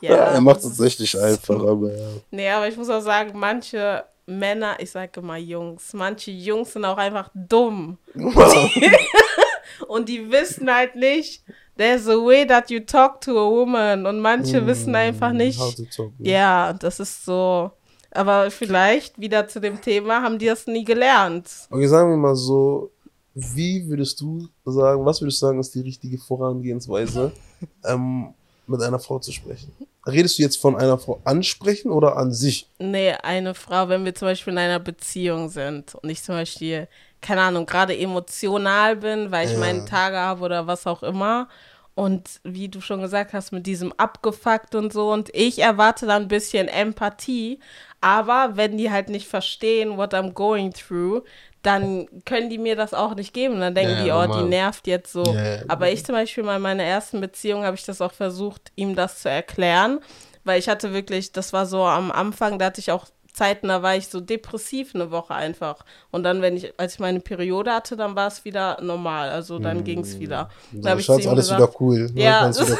Speaker 1: ja.
Speaker 2: ja,
Speaker 1: er macht es tatsächlich einfach, aber ja.
Speaker 2: Nee, aber ich muss auch sagen, manche Männer, ich sage immer Jungs, manche Jungs sind auch einfach dumm. Und die wissen halt nicht, there's a way that you talk to a woman. Und manche wissen einfach nicht.
Speaker 1: How to talk?
Speaker 2: Ja, das ist so. Aber vielleicht wieder zu dem Thema, haben die das nie gelernt.
Speaker 3: Okay, sagen wir mal so, wie würdest du sagen, was würdest du sagen, ist die richtige Vorangehensweise, ähm, mit einer Frau zu sprechen? Redest du jetzt von einer Frau ansprechen oder an sich?
Speaker 2: Nee, eine Frau, wenn wir zum Beispiel in einer Beziehung sind und ich zum Beispiel, keine Ahnung, gerade emotional bin, weil ich
Speaker 3: Ja.
Speaker 2: meine Tage habe oder was auch immer. Und wie du schon gesagt hast, mit diesem abgefuckt und so. Und ich erwarte dann ein bisschen Empathie. Aber wenn die halt nicht verstehen, what I'm going through, dann können die mir das auch nicht geben. Dann denken
Speaker 3: Ja,
Speaker 2: die, oh,
Speaker 3: normal.
Speaker 2: die nervt jetzt so.
Speaker 3: Ja,
Speaker 2: Aber ich zum Beispiel mal in meiner ersten Beziehung habe ich das auch versucht, ihm das zu erklären. Weil ich hatte wirklich, das war so am Anfang, da hatte ich auch Zeiten, da war ich so depressiv eine Woche einfach. Und dann, wenn ich, als ich meine Periode hatte, dann war es wieder normal. Also dann ging es wieder. Da habe ich zu
Speaker 3: Schatz,
Speaker 2: ihm
Speaker 3: alles
Speaker 2: gesagt,
Speaker 3: wieder cool. ne?
Speaker 2: ja, das
Speaker 3: wieder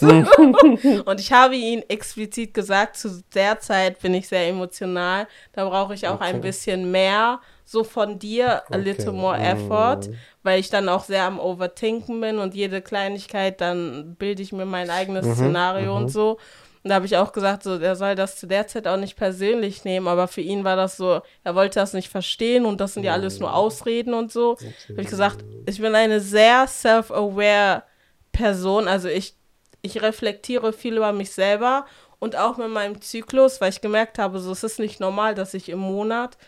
Speaker 2: so. und ich habe ihn explizit gesagt, zu der Zeit bin ich sehr emotional. Da brauche ich auch ein
Speaker 3: Okay.
Speaker 2: bisschen mehr so von dir, a little
Speaker 3: Okay.
Speaker 2: more effort,
Speaker 3: Mm.
Speaker 2: weil ich dann auch sehr am Overthinken bin und jede Kleinigkeit, dann bilde ich mir mein eigenes
Speaker 3: Mhm,
Speaker 2: Szenario und so. Und da habe ich auch gesagt, so, er soll das zu der Zeit auch nicht persönlich nehmen, aber für ihn war das so, er wollte das nicht verstehen und das sind ja alles nur Ausreden und so. Habe ich gesagt, ich bin eine sehr self-aware Person, also ich, ich reflektiere viel über mich selber und auch mit meinem Zyklus, weil ich gemerkt habe, so es ist nicht normal, dass ich im Monat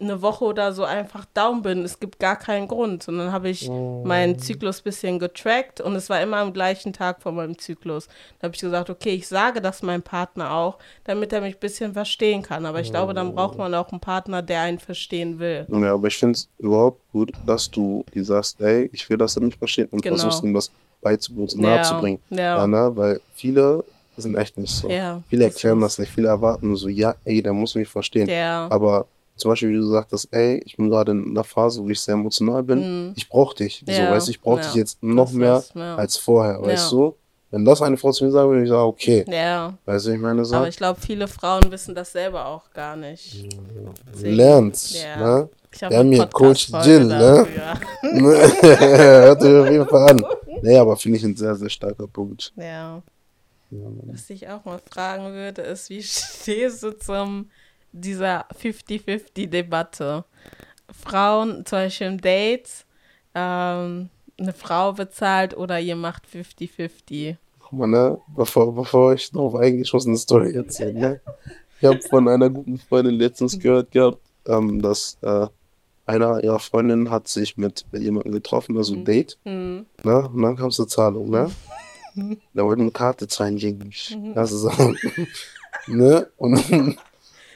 Speaker 2: eine Woche oder so einfach down bin. Es gibt gar keinen Grund. Und dann habe ich meinen Zyklus ein bisschen getrackt und es war immer am gleichen Tag von meinem Zyklus. Da habe ich gesagt, okay, ich sage das meinem Partner auch, damit er mich ein bisschen verstehen kann. Aber ich glaube, dann braucht man auch einen Partner, der einen verstehen will.
Speaker 1: Ja, aber ich finde es überhaupt gut, dass du die sagst, ey, ich will das dann nicht verstehen und
Speaker 2: Genau.
Speaker 1: versuchst ihm das beizubringen,
Speaker 2: Ja,
Speaker 1: nahezubringen.
Speaker 2: ja.
Speaker 1: ne? Weil viele sind echt nicht so.
Speaker 2: Ja,
Speaker 1: viele erklären das nicht, viele erwarten so, ja, ey, der muss mich verstehen.
Speaker 2: Ja.
Speaker 1: Aber zum Beispiel, wie du sagtest, ey, ich bin gerade in einer Phase, wo ich sehr emotional bin, ich brauche dich. So,
Speaker 2: Mhm. Ja,
Speaker 1: weißt du, ich brauche
Speaker 2: ja.
Speaker 1: dich jetzt noch
Speaker 2: Das
Speaker 1: mehr
Speaker 2: ist- ja.
Speaker 1: als vorher, weißt du? Wenn das eine Frau zu mir sagen würde, ich sage, okay.
Speaker 2: Ja.
Speaker 1: Weißt du, ich meine, so,
Speaker 2: Aber ich glaube, viele Frauen wissen das selber auch gar nicht. Deswegen-
Speaker 1: lernt's,
Speaker 2: Ja.
Speaker 1: ne?
Speaker 2: Ich hab
Speaker 1: Wir haben hier Coach Jill, ne? Hört euch auf jeden Fall an. Nee, aber finde ich ein sehr, sehr starker Punkt.
Speaker 2: Ja. Was ich auch mal fragen würde, ist, wie stehst du zum dieser 50-50-Debatte? Frauen, zum Beispiel im Date, ähm, eine Frau bezahlt oder ihr macht 50-50.
Speaker 1: Guck mal, ne? Bevor, bevor ich drauf eingehe, ich muss eine Story erzählen, ne? Ich habe von einer guten Freundin letztens gehört gehabt, ähm, dass äh, einer ihrer Freundinnen hat sich mit, mit jemandem getroffen, also ein Date,
Speaker 2: Hm.
Speaker 1: ne? Und dann kam es zur Zahlung, ne? Da wollte eine Karte zahlen, gegen Kannst du sagen. ne? Und,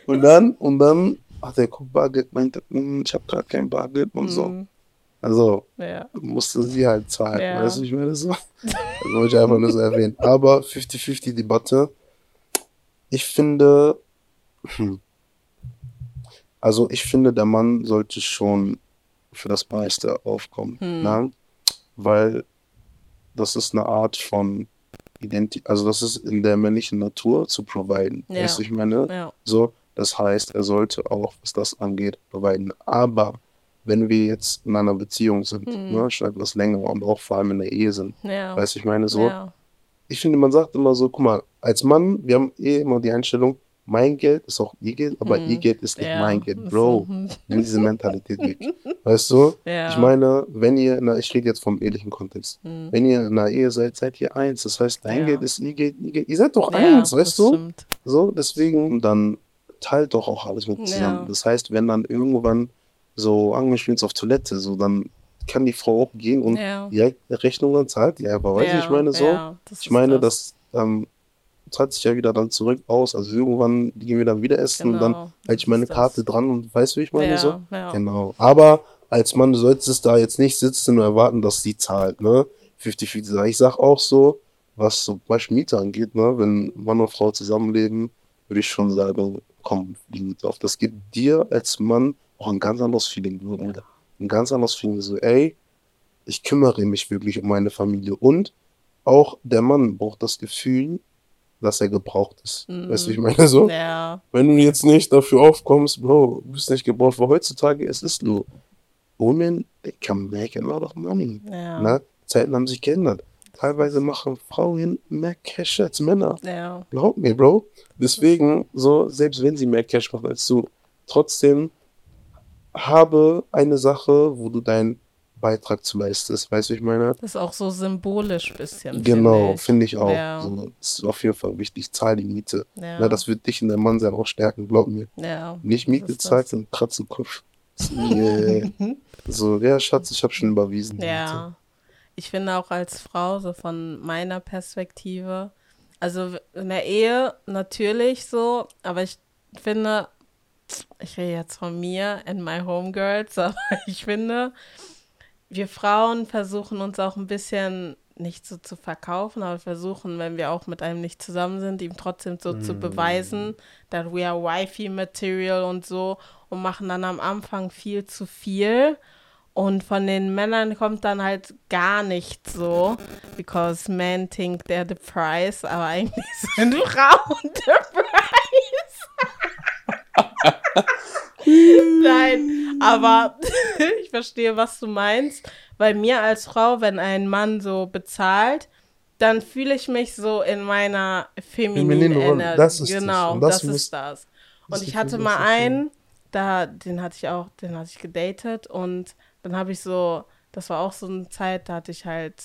Speaker 1: und dann, und dann hat der guck Bargeld, meinte, "Hm, ich habe gerade kein Bargeld und so.
Speaker 2: Hm.
Speaker 1: Also
Speaker 2: Ja.
Speaker 1: musste sie halt zahlen,
Speaker 2: Ja.
Speaker 1: weißt du, ich meine so. Das wollte ich einfach nur so erwähnen. Aber 50-50 Debatte, ich finde, hm, also ich finde, der Mann sollte schon für das meiste aufkommen,
Speaker 2: Hm.
Speaker 1: ne? weil das ist eine Art von Identi also das ist in der männlichen Natur zu providen,
Speaker 2: Ja.
Speaker 1: weißt du, ich meine,
Speaker 2: Ja.
Speaker 1: so, das heißt, er sollte auch, was das angeht, providen. Aber wenn wir jetzt in einer Beziehung sind,
Speaker 2: Mhm.
Speaker 1: ne, schon etwas länger und auch vor allem in der Ehe sind,
Speaker 2: Ja.
Speaker 1: weißt du, ich meine so,
Speaker 2: Ja.
Speaker 1: ich finde, man sagt immer so, guck mal, als Mann, wir haben eh immer die Einstellung, mein Geld ist auch ihr Geld, aber
Speaker 2: Mhm.
Speaker 1: ihr Geld ist nicht
Speaker 2: Ja.
Speaker 1: mein Geld, Bro. Nimm diese Mentalität weg. Weißt du?
Speaker 2: Ja.
Speaker 1: Ich meine, wenn ihr, na, ich rede jetzt vom ehelichen Kontext.
Speaker 2: Hm.
Speaker 1: Wenn ihr in einer Ehe seid, seid ihr eins. Das heißt, dein
Speaker 2: Ja.
Speaker 1: Geld ist ihr Geld, ihr Geld. Ihr seid doch eins, weißt du?
Speaker 2: Stimmt.
Speaker 1: So, deswegen, dann teilt doch auch alles mit zusammen.
Speaker 2: Ja.
Speaker 1: Das heißt, wenn dann irgendwann so angespielt auf Toilette, so, dann kann die Frau auch gehen und
Speaker 2: Ja.
Speaker 1: direkt Rechnung dann zahlt die einfach. Weißt du,
Speaker 2: ja.
Speaker 1: ich meine so?
Speaker 2: Ja, das
Speaker 1: Ich
Speaker 2: ist
Speaker 1: meine, das ähm, zahlt sich ja wieder dann zurück aus. Also irgendwann gehen wir dann wieder essen und dann
Speaker 2: Genau,
Speaker 1: halte ich
Speaker 2: das
Speaker 1: meine
Speaker 2: ist das.
Speaker 1: Karte dran und weißt du, wie ich meine
Speaker 2: ja,
Speaker 1: so?
Speaker 2: Ja.
Speaker 1: Genau. Aber als Mann, du solltest da jetzt nicht sitzen und erwarten, dass sie zahlt, ne? 50-50. Ich sag auch so, was so Beispiel Miete angeht, ne? Wenn Mann und Frau zusammenleben, würde ich schon sagen, komm, die Miete auf. Das gibt dir als Mann auch ein ganz anderes Feeling, Bruder. Ein ganz anderes Feeling. So, ey, ich kümmere mich wirklich um meine Familie. Und auch der Mann braucht das Gefühl, dass er gebraucht ist.
Speaker 2: Mhm.
Speaker 1: Weißt du, ich meine so?
Speaker 2: Ja.
Speaker 1: Wenn du jetzt nicht dafür aufkommst, Bro, du bist nicht gebraucht, weil heutzutage es ist nur, women, they can make a lot of money.
Speaker 2: Ja.
Speaker 1: Ne? Zeiten haben sich geändert. Teilweise machen Frauen mehr Cash als Männer.
Speaker 2: Ja.
Speaker 1: Glaub mir, Bro. Deswegen, so, selbst wenn sie mehr Cash machen als du, trotzdem habe eine Sache, wo du deinen Beitrag zu leistest. Weißt du, ich meine?
Speaker 2: Das ist auch so symbolisch bisschen.
Speaker 1: Genau,
Speaker 2: finde
Speaker 1: finde ich auch.
Speaker 2: Ja.
Speaker 1: So, das ist auf jeden Fall wichtig. Zahl die Miete.
Speaker 2: ich. Ja.
Speaker 1: Na, das wird dich in der Mannsein auch stärken, glaub mir.
Speaker 2: ja.
Speaker 1: Nicht Miete zahlt
Speaker 2: das.
Speaker 1: und kratzt Kopf. Yeah. so, ja, Schatz, ich habe schon überwiesen.
Speaker 2: Ja. Ich finde auch als Frau, so von meiner Perspektive, also in der Ehe natürlich so, aber ich finde, ich rede jetzt von mir and my homegirls, aber ich finde, wir Frauen versuchen uns auch ein bisschen nicht so zu verkaufen, aber versuchen, wenn wir auch mit einem nicht zusammen sind, ihm trotzdem so zu beweisen, that we are wifey material und so und machen dann am Anfang viel zu viel. Und von den Männern kommt dann halt gar nichts so, because men think they're the price, aber eigentlich sind Frauen the price. Nein, aber ich verstehe, was du meinst. Weil mir als Frau, wenn ein Mann so bezahlt, dann fühle ich mich so in meiner femininen
Speaker 1: Feminine Rolle.
Speaker 2: Energie.
Speaker 1: Das ist
Speaker 2: genau,
Speaker 1: das
Speaker 2: das, ist das. Und ich hatte mal einen, da, den hatte ich auch, den hatte ich gedatet und dann habe ich so, das war auch so eine Zeit, da hatte ich halt,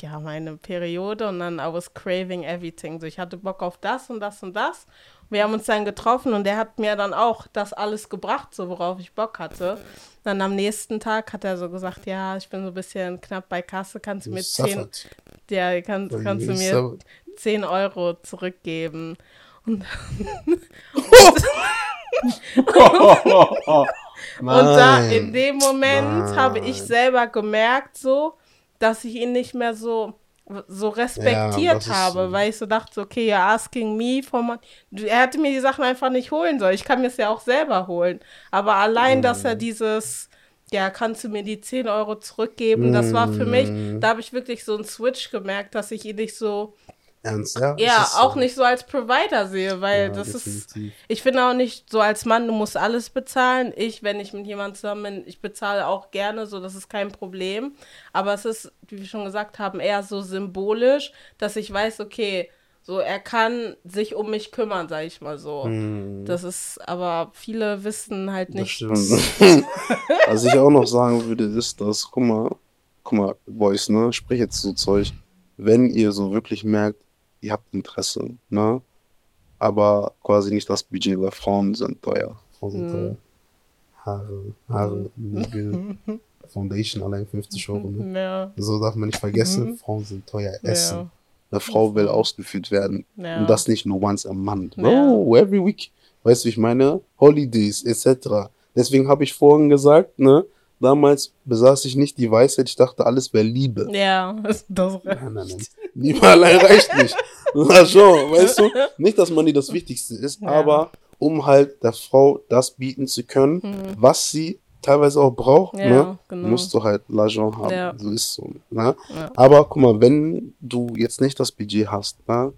Speaker 2: ja, meine Periode und dann I was craving everything. So, ich hatte Bock auf das und das und das. Wir haben uns dann getroffen und der hat mir dann auch das alles gebracht, so worauf ich Bock hatte. Dann am nächsten Tag hat er so gesagt, ja, ich bin so ein bisschen knapp bei Kasse, kannst du mir 10,
Speaker 1: Suffert.
Speaker 2: ja, kann, kannst du mir
Speaker 1: suffert.
Speaker 2: 10 Euro zurückgeben. Und, und da in dem Moment
Speaker 1: Nein.
Speaker 2: habe ich selber gemerkt, so, dass ich ihn nicht mehr so, so respektiert
Speaker 1: Ja,
Speaker 2: habe, weil ich so dachte, okay, you're asking me for money. Er hätte mir die Sachen einfach nicht holen sollen. Ich kann mir es ja auch selber holen. Aber allein, dass
Speaker 1: Mhm.
Speaker 2: er dieses, ja, kannst du mir die 10 Euro zurückgeben, das war für mich,
Speaker 1: Mhm.
Speaker 2: da habe ich wirklich so einen Switch gemerkt, dass ich ihn nicht so,
Speaker 3: Ernst, ja?
Speaker 2: ja,
Speaker 3: ist
Speaker 2: auch
Speaker 3: so.
Speaker 2: nicht so als Provider sehe, weil
Speaker 3: Ja,
Speaker 2: das ist,
Speaker 3: definitiv.
Speaker 2: ich finde auch nicht so als Mann, du musst alles bezahlen. Ich, wenn ich mit jemandem zusammen bin, ich bezahle auch gerne, so das ist kein Problem. Aber es ist, wie wir schon gesagt haben, eher so symbolisch, dass ich weiß, okay, so er kann sich um mich kümmern, sag ich mal so. Das ist, aber viele wissen halt
Speaker 1: Das
Speaker 2: nicht.
Speaker 1: stimmt. Was ich auch noch sagen würde, ist, dass, guck mal, guck mal, Boys, ne, sprich jetzt so Zeug, wenn ihr so wirklich merkt, ihr habt Interesse, ne, aber quasi nicht das Budget, weil Frauen sind teuer.
Speaker 3: Frauen sind
Speaker 2: Mhm.
Speaker 3: teuer. Haare, Haare, Nägel, Foundation allein 50 Euro. Ne?
Speaker 2: Ja,
Speaker 3: So darf man nicht vergessen, Frauen sind teuer. Essen.
Speaker 2: ja,
Speaker 1: Eine Frau will ausgeführt werden.
Speaker 2: ja.
Speaker 1: Und das nicht nur once a month.
Speaker 2: Ja.
Speaker 1: No, every week. Weißt du, wie ich meine? Holidays, etc. Deswegen habe ich vorhin gesagt, ne, damals besaß ich nicht die Weisheit, ich dachte, alles wäre Liebe.
Speaker 2: ja, das
Speaker 3: Nein, nein, nein.
Speaker 1: Liebe allein reicht nicht. Na schon, weißt du? Nicht, dass Money das Wichtigste ist,
Speaker 2: Ja.
Speaker 1: aber um halt der Frau das bieten zu können, was sie teilweise auch braucht,
Speaker 2: Ja,
Speaker 1: ne,
Speaker 2: genau.
Speaker 1: musst du halt L'argent haben.
Speaker 2: Ja.
Speaker 1: So ist so. Ne? Aber guck mal, wenn du jetzt nicht das Budget hast, ne,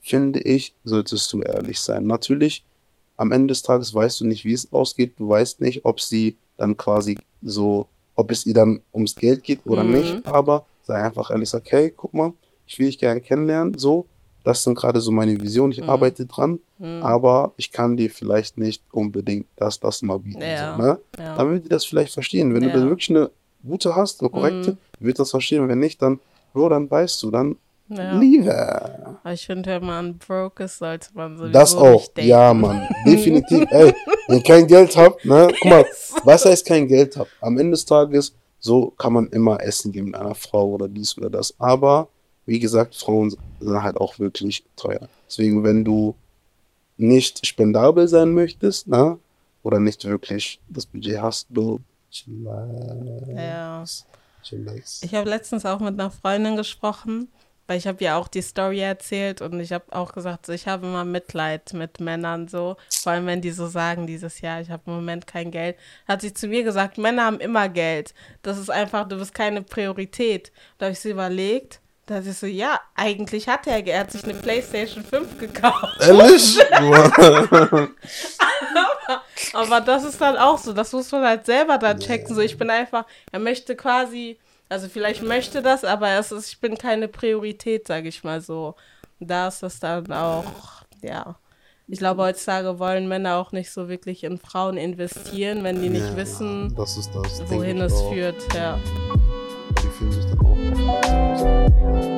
Speaker 1: finde ich, solltest du ehrlich sein. Natürlich, am Ende des Tages weißt du nicht, wie es ausgeht. Du weißt nicht, ob sie dann quasi so, ob es ihr dann ums Geld geht oder
Speaker 2: Mhm.
Speaker 1: nicht, aber sei einfach ehrlich, sag, hey, guck mal, ich will dich gerne kennenlernen, so, das sind gerade so meine Visionen, ich
Speaker 2: Mhm.
Speaker 1: arbeite dran,
Speaker 2: Hm,
Speaker 1: aber ich kann dir vielleicht nicht unbedingt das, das mal bieten.
Speaker 2: Ja.
Speaker 1: So, ne?
Speaker 2: ja.
Speaker 1: Dann wird die das vielleicht verstehen. Wenn
Speaker 2: Ja.
Speaker 1: du wirklich eine gute hast, eine korrekte,
Speaker 2: Mhm.
Speaker 1: wird das verstehen. Wenn nicht, dann, Bro, dann weißt du, dann
Speaker 2: ja.
Speaker 1: Liebe.
Speaker 2: Ich finde, wenn man broke ist, sollte man sowieso
Speaker 1: Das auch. Ja, Mann. Definitiv. Ey, wenn ihr kein Geld habt, ne? Guck mal, was heißt kein Geld habt? Am Ende des Tages, so kann man immer essen gehen mit einer Frau oder dies oder das. Aber, wie gesagt, Frauen sind halt auch wirklich teuer. Deswegen, wenn du nicht spendabel sein möchtest, ne? Oder nicht wirklich das Budget hast, chillax.
Speaker 2: Ja. Ich habe letztens auch mit einer Freundin gesprochen, weil ich habe ja auch die Story erzählt und ich habe auch gesagt, so, ich habe immer Mitleid mit Männern so, vor allem wenn die so sagen dieses Jahr, ich habe im Moment kein Geld. Hat sie zu mir gesagt, Männer haben immer Geld. Das ist einfach, du bist keine Priorität. Da habe ich so überlegt, da ich so, ja, eigentlich hat er, er hat sich eine Playstation 5 gekauft.
Speaker 3: Ehrlich?
Speaker 2: Aber das ist dann auch so, das muss man halt selber dann checken. So, ich bin einfach, er möchte quasi, also vielleicht möchte das, aber es ist, ich bin keine Priorität, sage ich mal so. Da ist das dann auch, ja. Ich glaube, heutzutage wollen Männer auch nicht so wirklich in Frauen investieren, wenn die nicht
Speaker 3: Ja,
Speaker 2: wissen,
Speaker 3: das das.
Speaker 2: wohin es
Speaker 3: auch.
Speaker 2: führt. Ja.
Speaker 3: Die fühlen sich dann auch